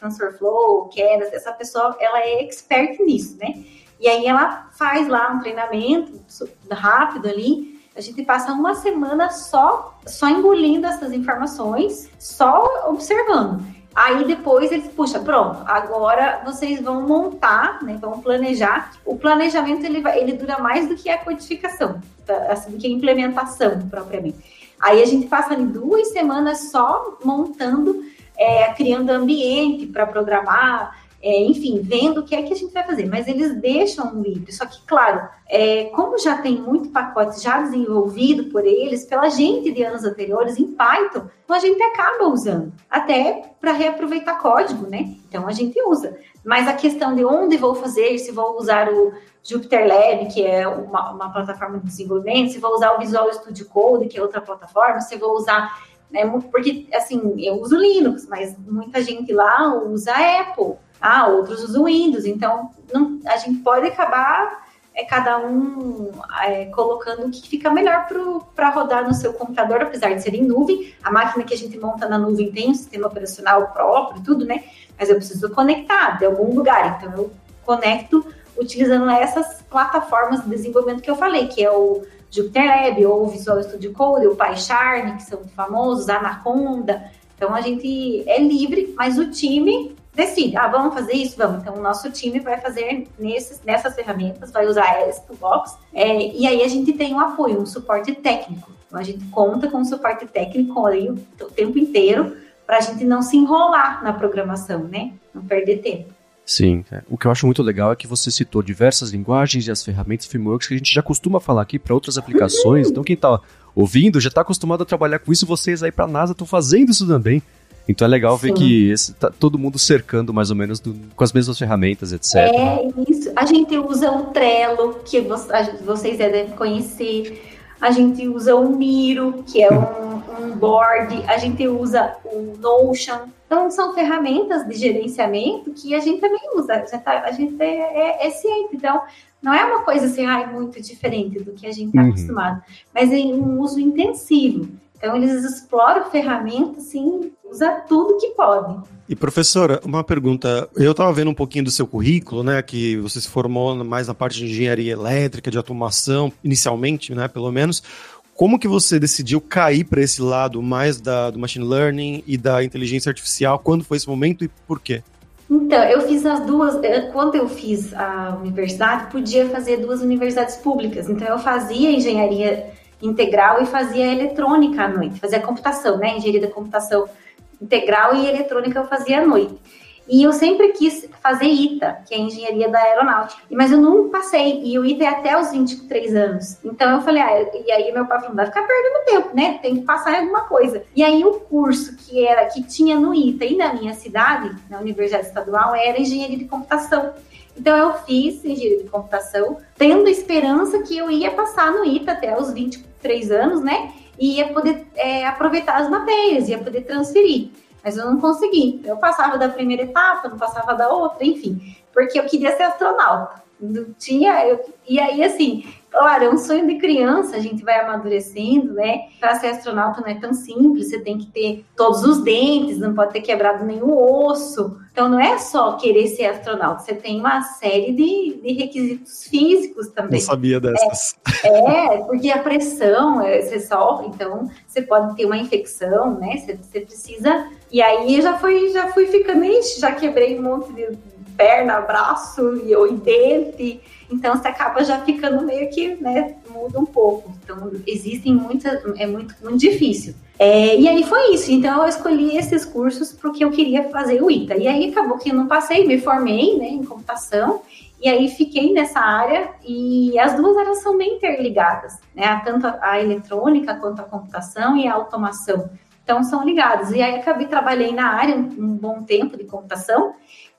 TensorFlow, Keras, essa pessoa ela é expert nisso, né? E aí ela faz lá um treinamento rápido ali a gente passa uma semana só, só engolindo essas informações, só observando. Aí depois eles, puxa, pronto, agora vocês vão montar, né, vão planejar. O planejamento ele, ele dura mais do que a codificação, tá, assim, do que a implementação propriamente. Aí a gente passa ali duas semanas só montando, é, criando ambiente para programar, é, enfim, vendo o que é que a gente vai fazer, mas eles deixam livre. Só que, claro, é, como já tem muito pacote já desenvolvido por eles, pela gente de anos anteriores em Python, então a gente acaba usando, até para reaproveitar código, né? Então a gente usa. Mas a questão de onde vou fazer, se vou usar o Jupyter Lab, que é uma, uma plataforma de desenvolvimento, se vou usar o Visual Studio Code, que é outra plataforma, se vou usar né, porque assim eu uso Linux, mas muita gente lá usa Apple ah, outros usam Windows. Então, não, a gente pode acabar é, cada um é, colocando o que fica melhor para rodar no seu computador, apesar de ser em nuvem. A máquina que a gente monta na nuvem tem um sistema operacional próprio, tudo, né? Mas eu preciso conectar de algum lugar. Então, eu conecto utilizando essas plataformas de desenvolvimento que eu falei, que é o Jupyter Lab, ou o Visual Studio Code, o PyCharm, que são famosos, a Anaconda. Então, a gente é livre, mas o time decide, ah, vamos fazer isso? Vamos. Então, o nosso time vai fazer nesses, nessas ferramentas, vai usar essa Box, é, e aí a gente tem um apoio, um suporte técnico. Então, a gente conta com um suporte técnico ali o, o tempo inteiro, para a gente não se enrolar na programação, né? Não perder tempo. Sim, é. o que eu acho muito legal é que você citou diversas linguagens e as ferramentas frameworks que a gente já costuma falar aqui para outras aplicações. Então quem está ouvindo já está acostumado a trabalhar com isso, vocês aí para a NASA estão fazendo isso também. Então é legal Sim. ver que esse, tá todo mundo cercando mais ou menos do, com as mesmas ferramentas, etc. É isso. A gente usa o Trello, que vocês devem conhecer. A gente usa o Miro, que é um, um board. A gente usa o Notion. Então, são ferramentas de gerenciamento que a gente também usa. A gente, tá, a gente é, é, é ciente. Então, não é uma coisa assim, ai, muito diferente do que a gente está uhum. acostumado, mas é um uso intensivo. Então, eles exploram ferramentas, assim, usa tudo que pode. E professora, uma pergunta. Eu estava vendo um pouquinho do seu currículo, né? Que você se formou mais na parte de engenharia elétrica, de automação, inicialmente, né? Pelo menos. Como que você decidiu cair para esse lado mais da, do machine learning e da inteligência artificial? Quando foi esse momento e por quê? Então, eu fiz as duas. Quando eu fiz a universidade, podia fazer duas universidades públicas. Então, eu fazia engenharia integral e fazia eletrônica à noite, fazia computação, né? Engenharia da computação integral e eletrônica eu fazia à noite. E eu sempre quis fazer ITA, que é engenharia da aeronáutica. Mas eu não passei. E o ITA é até os 23 anos. Então eu falei, ah, e aí meu pai falou, vai ficar perdendo tempo, né? Tem que passar em alguma coisa. E aí o curso que era que tinha no ITA e na minha cidade, na Universidade Estadual, era engenharia de computação. Então eu fiz engenharia de computação, tendo esperança que eu ia passar no ITA até os 23 anos, né? E ia poder é, aproveitar as matérias, ia poder transferir. Mas eu não consegui. Eu passava da primeira etapa, não passava da outra, enfim, porque eu queria ser astronauta. Não tinha. Eu, e aí, assim, Claro, é um sonho de criança, a gente vai amadurecendo, né? Para ser astronauta não é tão simples, você tem que ter todos os dentes, não pode ter quebrado nenhum osso. Então, não é só querer ser astronauta, você tem uma série de, de requisitos físicos também. Não sabia dessas. É, é porque a pressão, é, você sofre, então você pode ter uma infecção, né? Você, você precisa. E aí já fui, já fui ficando, ixi, já quebrei um monte de perna, braço e, e dente. Então você acaba já ficando meio que, né, muda um pouco. Então existem muitas, é muito, muito difícil. É, e aí foi isso. Então eu escolhi esses cursos porque eu queria fazer o ITA. E aí acabou que eu não passei, me formei, né, em computação. E aí fiquei nessa área e as duas áreas são bem interligadas, né? Tanto a eletrônica quanto a computação e a automação. Então são ligadas. E aí acabei trabalhei na área um, um bom tempo de computação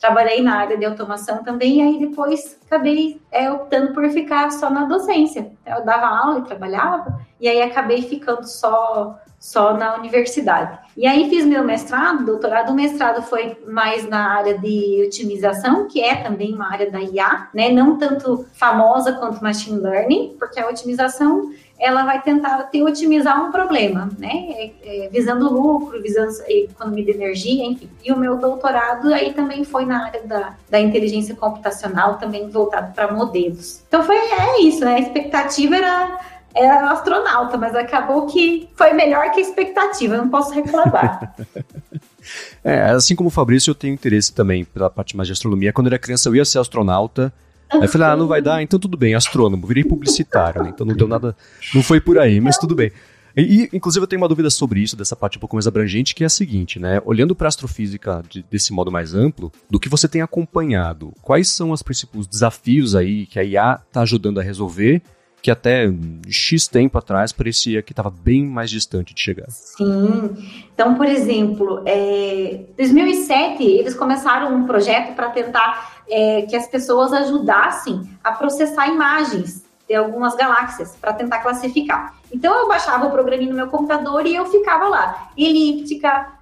trabalhei na área de automação também, e aí depois acabei é, optando por ficar só na docência. Eu dava aula e trabalhava, e aí acabei ficando só só na universidade. E aí fiz meu mestrado, doutorado. O mestrado foi mais na área de otimização, que é também uma área da IA, né? Não tanto famosa quanto machine learning, porque a otimização ela vai tentar te otimizar um problema, né? É, é, visando lucro, visando economia de energia, enfim. E o meu doutorado aí também foi na área da, da inteligência computacional, também voltado para modelos. Então foi é isso, né? A expectativa era era astronauta, mas acabou que foi melhor que a expectativa, não posso reclamar. é, assim como o Fabrício, eu tenho interesse também pela parte mais de astronomia. Quando eu era criança, eu ia ser astronauta. Aí eu falei, ah, não vai dar, então tudo bem, astrônomo, virei publicitário, né? Então não deu nada, não foi por aí, mas tudo bem. E, inclusive, eu tenho uma dúvida sobre isso, dessa parte um pouco mais abrangente, que é a seguinte, né? Olhando para a astrofísica de, desse modo mais amplo, do que você tem acompanhado, quais são os principais desafios aí que a IA está ajudando a resolver que até X tempo atrás parecia que estava bem mais distante de chegar. Sim. Então, por exemplo, é, 2007 eles começaram um projeto para tentar é, que as pessoas ajudassem a processar imagens de algumas galáxias para tentar classificar. Então eu baixava o programinha no meu computador e eu ficava lá, elíptica,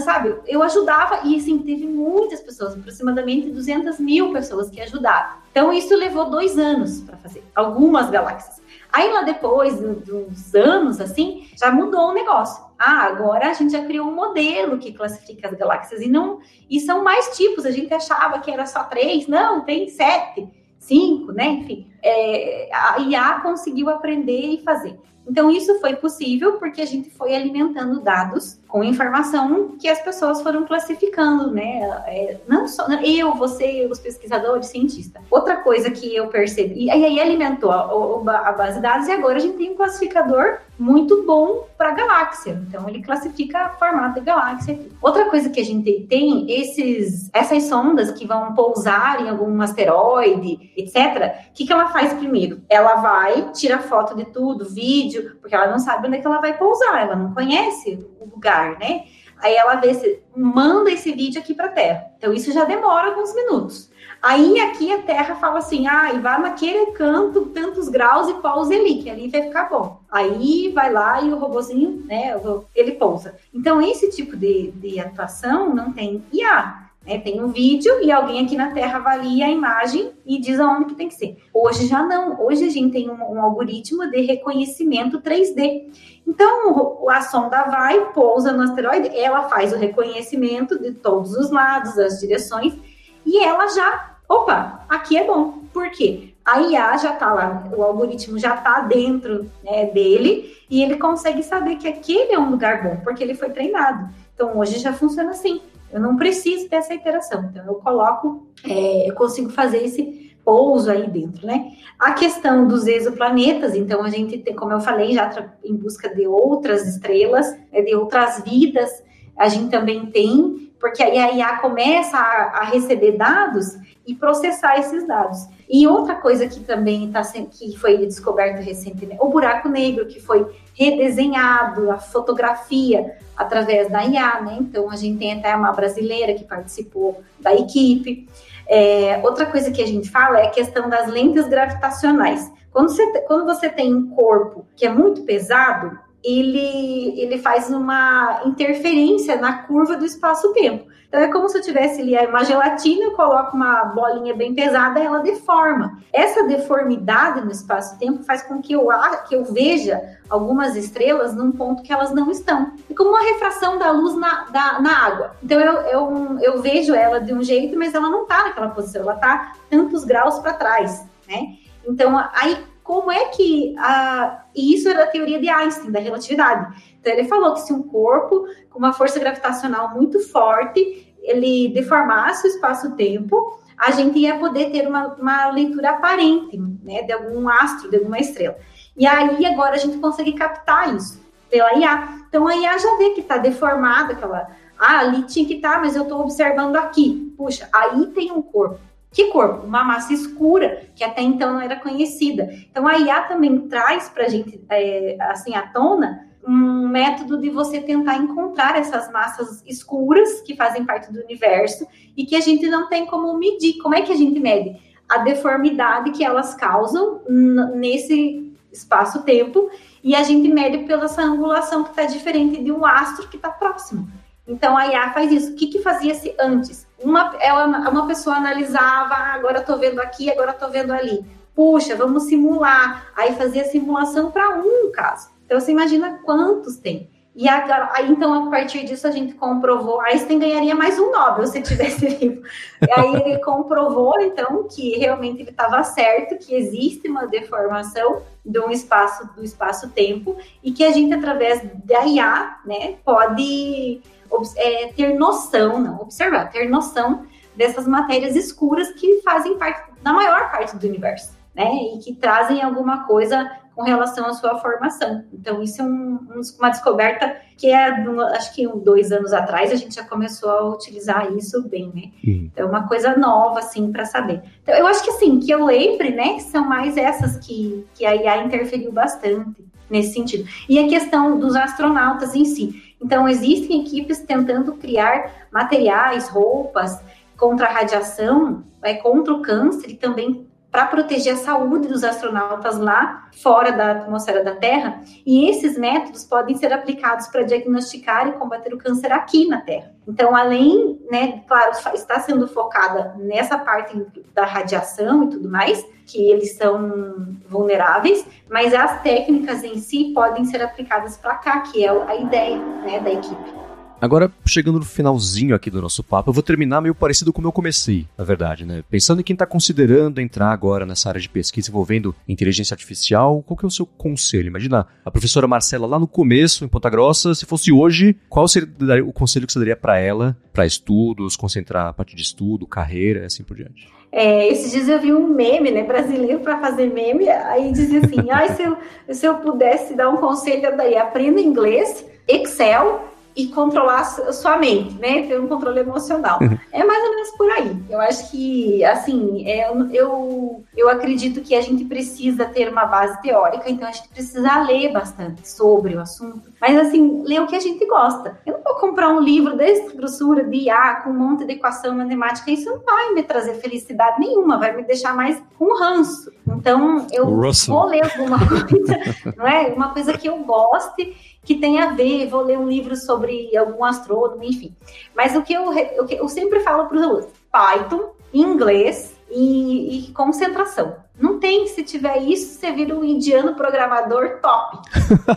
sabe? Eu ajudava e assim teve muitas pessoas, aproximadamente 200 mil pessoas que ajudaram. Então isso levou dois anos para fazer algumas galáxias. Aí lá depois dos anos assim já mudou o negócio. Ah, agora a gente já criou um modelo que classifica as galáxias e não e são mais tipos. A gente achava que era só três, não, tem sete cinco, né? Enfim, é, a IA conseguiu aprender e fazer. Então, isso foi possível porque a gente foi alimentando dados com informação que as pessoas foram classificando, né? É, não só eu, você, os pesquisadores, cientistas. Outra coisa que eu percebi, e aí alimentou a, a, base de dados e agora a gente tem um classificador muito bom para galáxia. Então, ele classifica formato de galáxia. Outra coisa que a gente tem, esses, essas sondas que vão pousar em algum asteroide, etc. O que, que ela faz primeiro? Ela vai, tira foto de tudo, vídeo, porque ela não sabe onde é que ela vai pousar, ela não conhece o lugar, né? Aí ela vê se manda esse vídeo aqui para Terra. Então isso já demora alguns minutos. Aí aqui a Terra fala assim: ah, e vá naquele canto, tantos graus e pause ali, que ali vai ficar bom. Aí vai lá e o robozinho, né, ele pousa. Então, esse tipo de, de atuação não tem IA. Né? Tem um vídeo e alguém aqui na Terra avalia a imagem e diz aonde que tem que ser. Hoje já não. Hoje a gente tem um, um algoritmo de reconhecimento 3D. Então, a sonda vai, pousa no asteroide, ela faz o reconhecimento de todos os lados, as direções, e ela já, opa, aqui é bom. Por quê? A IA já está lá, o algoritmo já está dentro né, dele e ele consegue saber que aquele é um lugar bom, porque ele foi treinado. Então, hoje já funciona assim. Eu não preciso dessa iteração. Então, eu coloco, é, eu consigo fazer esse pouso aí dentro, né? A questão dos exoplanetas, então a gente tem, como eu falei, já em busca de outras estrelas, né, de outras vidas, a gente também tem, porque aí a IA começa a, a receber dados e processar esses dados. E outra coisa que também está que foi descoberto recentemente, o buraco negro que foi redesenhado, a fotografia através da IA, né? Então a gente tem até uma brasileira que participou da equipe. É, outra coisa que a gente fala é a questão das lentes gravitacionais. Quando você, quando você tem um corpo que é muito pesado, ele, ele faz uma interferência na curva do espaço-tempo. Então é como se eu tivesse ali uma gelatina, eu coloco uma bolinha bem pesada, ela deforma. Essa deformidade no espaço-tempo faz com que eu, que eu veja algumas estrelas num ponto que elas não estão. É como uma refração da luz na, da, na água. Então eu, eu, eu vejo ela de um jeito, mas ela não está naquela posição, ela está tantos graus para trás, né? Então aí como é que a, isso era a teoria de Einstein da relatividade. Então ele falou que se um corpo com uma força gravitacional muito forte ele deformasse o espaço-tempo, a gente ia poder ter uma, uma leitura aparente, né, de algum astro, de alguma estrela. E aí agora a gente consegue captar isso pela IA. Então a IA já vê que está deformada, aquela, ah, ali tinha que estar, tá, mas eu estou observando aqui. Puxa, aí tem um corpo. Que corpo? Uma massa escura, que até então não era conhecida. Então, a IA também traz para a gente, é, assim, à tona, um método de você tentar encontrar essas massas escuras que fazem parte do universo e que a gente não tem como medir. Como é que a gente mede? A deformidade que elas causam nesse espaço-tempo e a gente mede pela essa angulação que está diferente de um astro que está próximo. Então a IA faz isso. O que, que fazia-se antes? Uma, ela, uma pessoa analisava, ah, agora estou vendo aqui, agora estou vendo ali. Puxa, vamos simular. Aí fazia simulação para um caso. Então você imagina quantos tem. E agora, aí, então, a partir disso, a gente comprovou. Einstein ganharia mais um Nobel se tivesse vivo. E aí ele comprovou, então, que realmente ele estava certo, que existe uma deformação de um espaço do espaço-tempo e que a gente, através da IA, né, pode é, ter noção, não observar, ter noção dessas matérias escuras que fazem parte da maior parte do universo, né? E que trazem alguma coisa com relação à sua formação. Então, isso é um, uma descoberta que é, acho que dois anos atrás, a gente já começou a utilizar isso bem, né? Uhum. É uma coisa nova, assim, para saber. Então, eu acho que, assim, que eu lembre, né, que são mais essas que, que a IA interferiu bastante nesse sentido. E a questão dos astronautas em si. Então, existem equipes tentando criar materiais, roupas contra a radiação, é, contra o câncer e também para proteger a saúde dos astronautas lá fora da atmosfera da Terra, e esses métodos podem ser aplicados para diagnosticar e combater o câncer aqui na Terra. Então, além, né, claro, está sendo focada nessa parte da radiação e tudo mais, que eles são vulneráveis, mas as técnicas em si podem ser aplicadas para cá, que é a ideia né, da equipe. Agora, chegando no finalzinho aqui do nosso papo, eu vou terminar meio parecido como eu comecei, na verdade, né? Pensando em quem está considerando entrar agora nessa área de pesquisa envolvendo inteligência artificial, qual que é o seu conselho? Imagina a professora Marcela lá no começo, em Ponta Grossa, se fosse hoje, qual seria o conselho que você daria para ela, para estudos, concentrar a parte de estudo, carreira, assim por diante? É, esses dias eu vi um meme, né, brasileiro para fazer meme, aí dizia assim, ah, se, eu, se eu pudesse dar um conselho, eu daria, aprenda inglês, Excel e controlar a sua mente, né? Ter um controle emocional. Uhum. É mais ou menos por aí. Eu acho que, assim, é, eu, eu acredito que a gente precisa ter uma base teórica, então a gente precisa ler bastante sobre o assunto. Mas, assim, ler o que a gente gosta. Eu não vou comprar um livro dessa grossura de IA com um monte de equação matemática, isso não vai me trazer felicidade nenhuma, vai me deixar mais com ranço. Então, eu vou ler alguma coisa, não é? Uma coisa que eu goste que tem a ver, vou ler um livro sobre algum astrônomo, enfim. Mas o que eu, eu, eu sempre falo para os alunos, Python, inglês e, e, concentração. Não tem, se tiver isso, você vira um indiano programador top,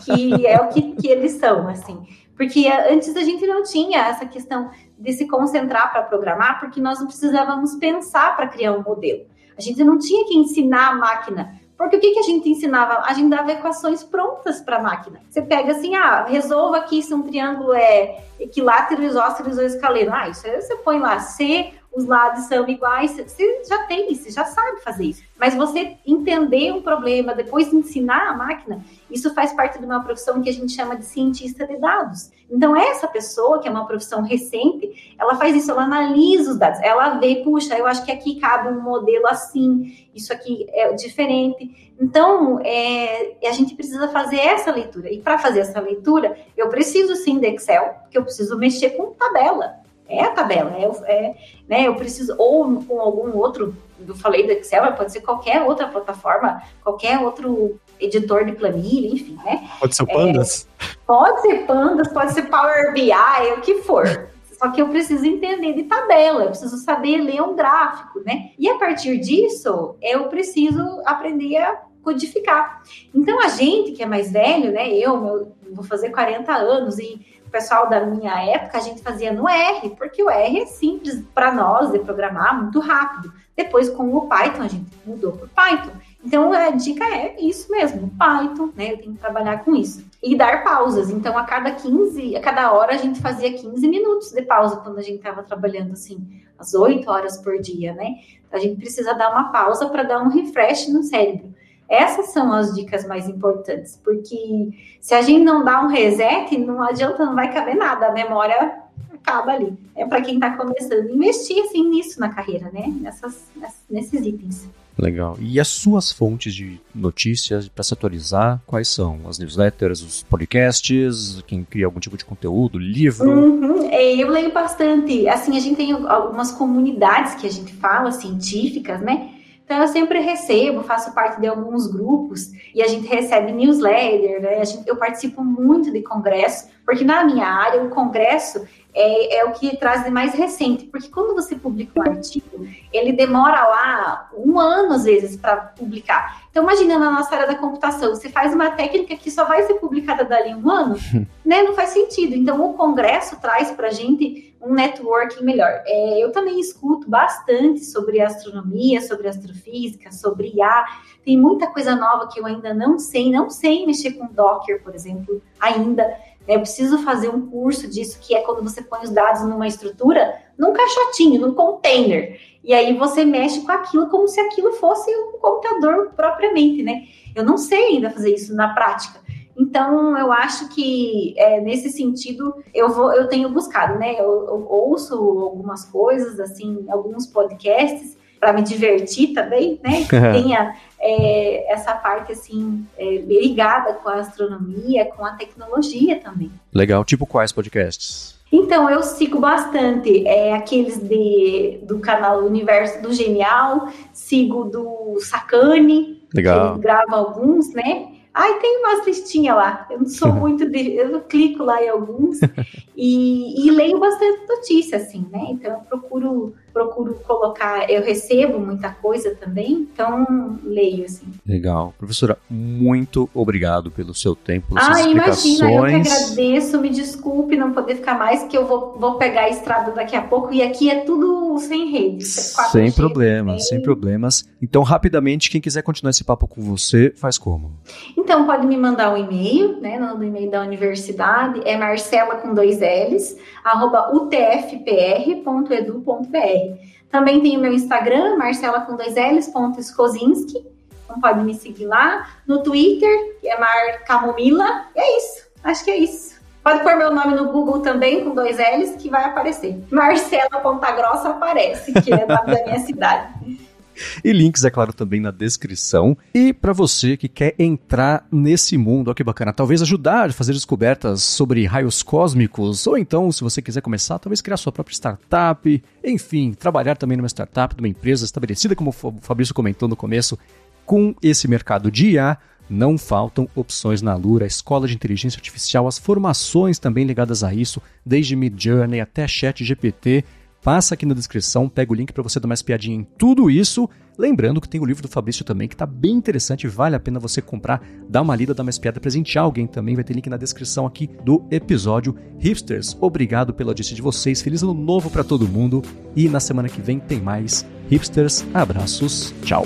que é o que, que eles são, assim. Porque antes a gente não tinha essa questão de se concentrar para programar, porque nós não precisávamos pensar para criar um modelo. A gente não tinha que ensinar a máquina porque o que, que a gente ensinava? A gente dava equações prontas para a máquina. Você pega assim, ah, resolva aqui se um triângulo é equilátero, isósceles isoscaleno. Ah, isso aí você põe lá C os lados são iguais, você já tem, você já sabe fazer isso. Mas você entender um problema, depois ensinar a máquina, isso faz parte de uma profissão que a gente chama de cientista de dados. Então, essa pessoa, que é uma profissão recente, ela faz isso, ela analisa os dados, ela vê, puxa, eu acho que aqui cabe um modelo assim, isso aqui é diferente. Então, é, a gente precisa fazer essa leitura. E para fazer essa leitura, eu preciso sim de Excel, porque eu preciso mexer com tabela é a tabela, é, é, né, eu preciso, ou com algum outro, eu falei do Excel, pode ser qualquer outra plataforma, qualquer outro editor de planilha, enfim, né? Pode ser o Pandas? É, pode ser Pandas, pode ser Power BI, o que for. Só que eu preciso entender de tabela, eu preciso saber ler um gráfico, né? E a partir disso, eu preciso aprender a codificar. Então, a gente que é mais velho, né? Eu, meu, vou fazer 40 anos e pessoal da minha época, a gente fazia no R, porque o R é simples para nós de programar, muito rápido. Depois, com o Python, a gente mudou para Python. Então, a dica é isso mesmo, Python, né? Eu tenho que trabalhar com isso. E dar pausas. Então, a cada 15, a cada hora, a gente fazia 15 minutos de pausa quando a gente estava trabalhando, assim, às 8 horas por dia, né? A gente precisa dar uma pausa para dar um refresh no cérebro. Essas são as dicas mais importantes, porque se a gente não dá um reset, não adianta, não vai caber nada, a memória acaba ali. É para quem está começando investir assim nisso na carreira, né? Nessas, nesses itens. Legal. E as suas fontes de notícias para se atualizar, quais são? As newsletters, os podcasts, quem cria algum tipo de conteúdo, livro? Uhum. É, eu leio bastante. Assim, a gente tem algumas comunidades que a gente fala, científicas, né? Então, eu sempre recebo, faço parte de alguns grupos e a gente recebe newsletter, né? Gente, eu participo muito de congresso, porque na minha área, o congresso é, é, o que traz de mais recente, porque quando você publica um artigo, ele demora lá um ano, às vezes, para publicar. Então, imagina na nossa área da computação, você faz uma técnica que só vai ser publicada dali um ano, né? Não faz sentido. Então, o Congresso traz para a gente um networking melhor. É, eu também escuto bastante sobre astronomia, sobre astrofísica, sobre IA. Tem muita coisa nova que eu ainda não sei, não sei mexer com Docker, por exemplo, ainda. Eu preciso fazer um curso disso, que é quando você põe os dados numa estrutura, num caixotinho, num container. E aí você mexe com aquilo como se aquilo fosse um computador propriamente, né? Eu não sei ainda fazer isso na prática. Então, eu acho que é, nesse sentido eu vou, eu tenho buscado, né? Eu, eu ouço algumas coisas, assim, alguns podcasts para me divertir também, né? Que tenha é, essa parte assim é, ligada com a astronomia, com a tecnologia também. Legal. Tipo quais podcasts? Então, eu sigo bastante é, aqueles de, do canal Universo do Genial, sigo do Sacane, Legal. que grava alguns, né? Ai, tem umas listinhas lá. Eu não sou muito de. Eu clico lá em alguns e, e, leio bastante notícia, assim, né? Então eu procuro, procuro colocar. Eu recebo muita coisa também, então leio, assim. Legal. Professora, muito obrigado pelo seu tempo, pelas ah, suas explicações. imagina, eu que agradeço. Me desculpe não poder ficar mais, que eu vou, vou pegar a estrada daqui a pouco e aqui é tudo sem rede. Sem problemas, sem problemas. Então, rapidamente, quem quiser continuar esse papo com você, faz como? Então, pode me mandar um e-mail, né, no e-mail da universidade, é marcela com dois L's, arroba utfpr.edu.br. Também tem o meu Instagram, marcela com dois L's, ponto Skozinski, então pode me seguir lá. No Twitter, que é Mar Camomila, e é isso, acho que é isso. Pode pôr meu nome no Google também, com dois L's, que vai aparecer. Marcela Ponta Grossa aparece, que é nome da minha cidade. E links, é claro, também na descrição. E para você que quer entrar nesse mundo, olha que bacana, talvez ajudar a fazer descobertas sobre raios cósmicos, ou então, se você quiser começar, talvez criar sua própria startup, enfim, trabalhar também numa startup, numa empresa estabelecida, como o Fabrício comentou no começo, com esse mercado de IA, não faltam opções na Lura, a escola de inteligência artificial, as formações também ligadas a isso, desde Midjourney até Chat GPT Passa aqui na descrição, pega o link para você dar mais piadinha em tudo isso. Lembrando que tem o livro do Fabrício também, que está bem interessante, vale a pena você comprar, dar uma lida, dar mais piada, presentear alguém também. Vai ter link na descrição aqui do episódio. Hipsters, obrigado pela audiência de vocês. Feliz ano novo para todo mundo. E na semana que vem tem mais. Hipsters, abraços, tchau.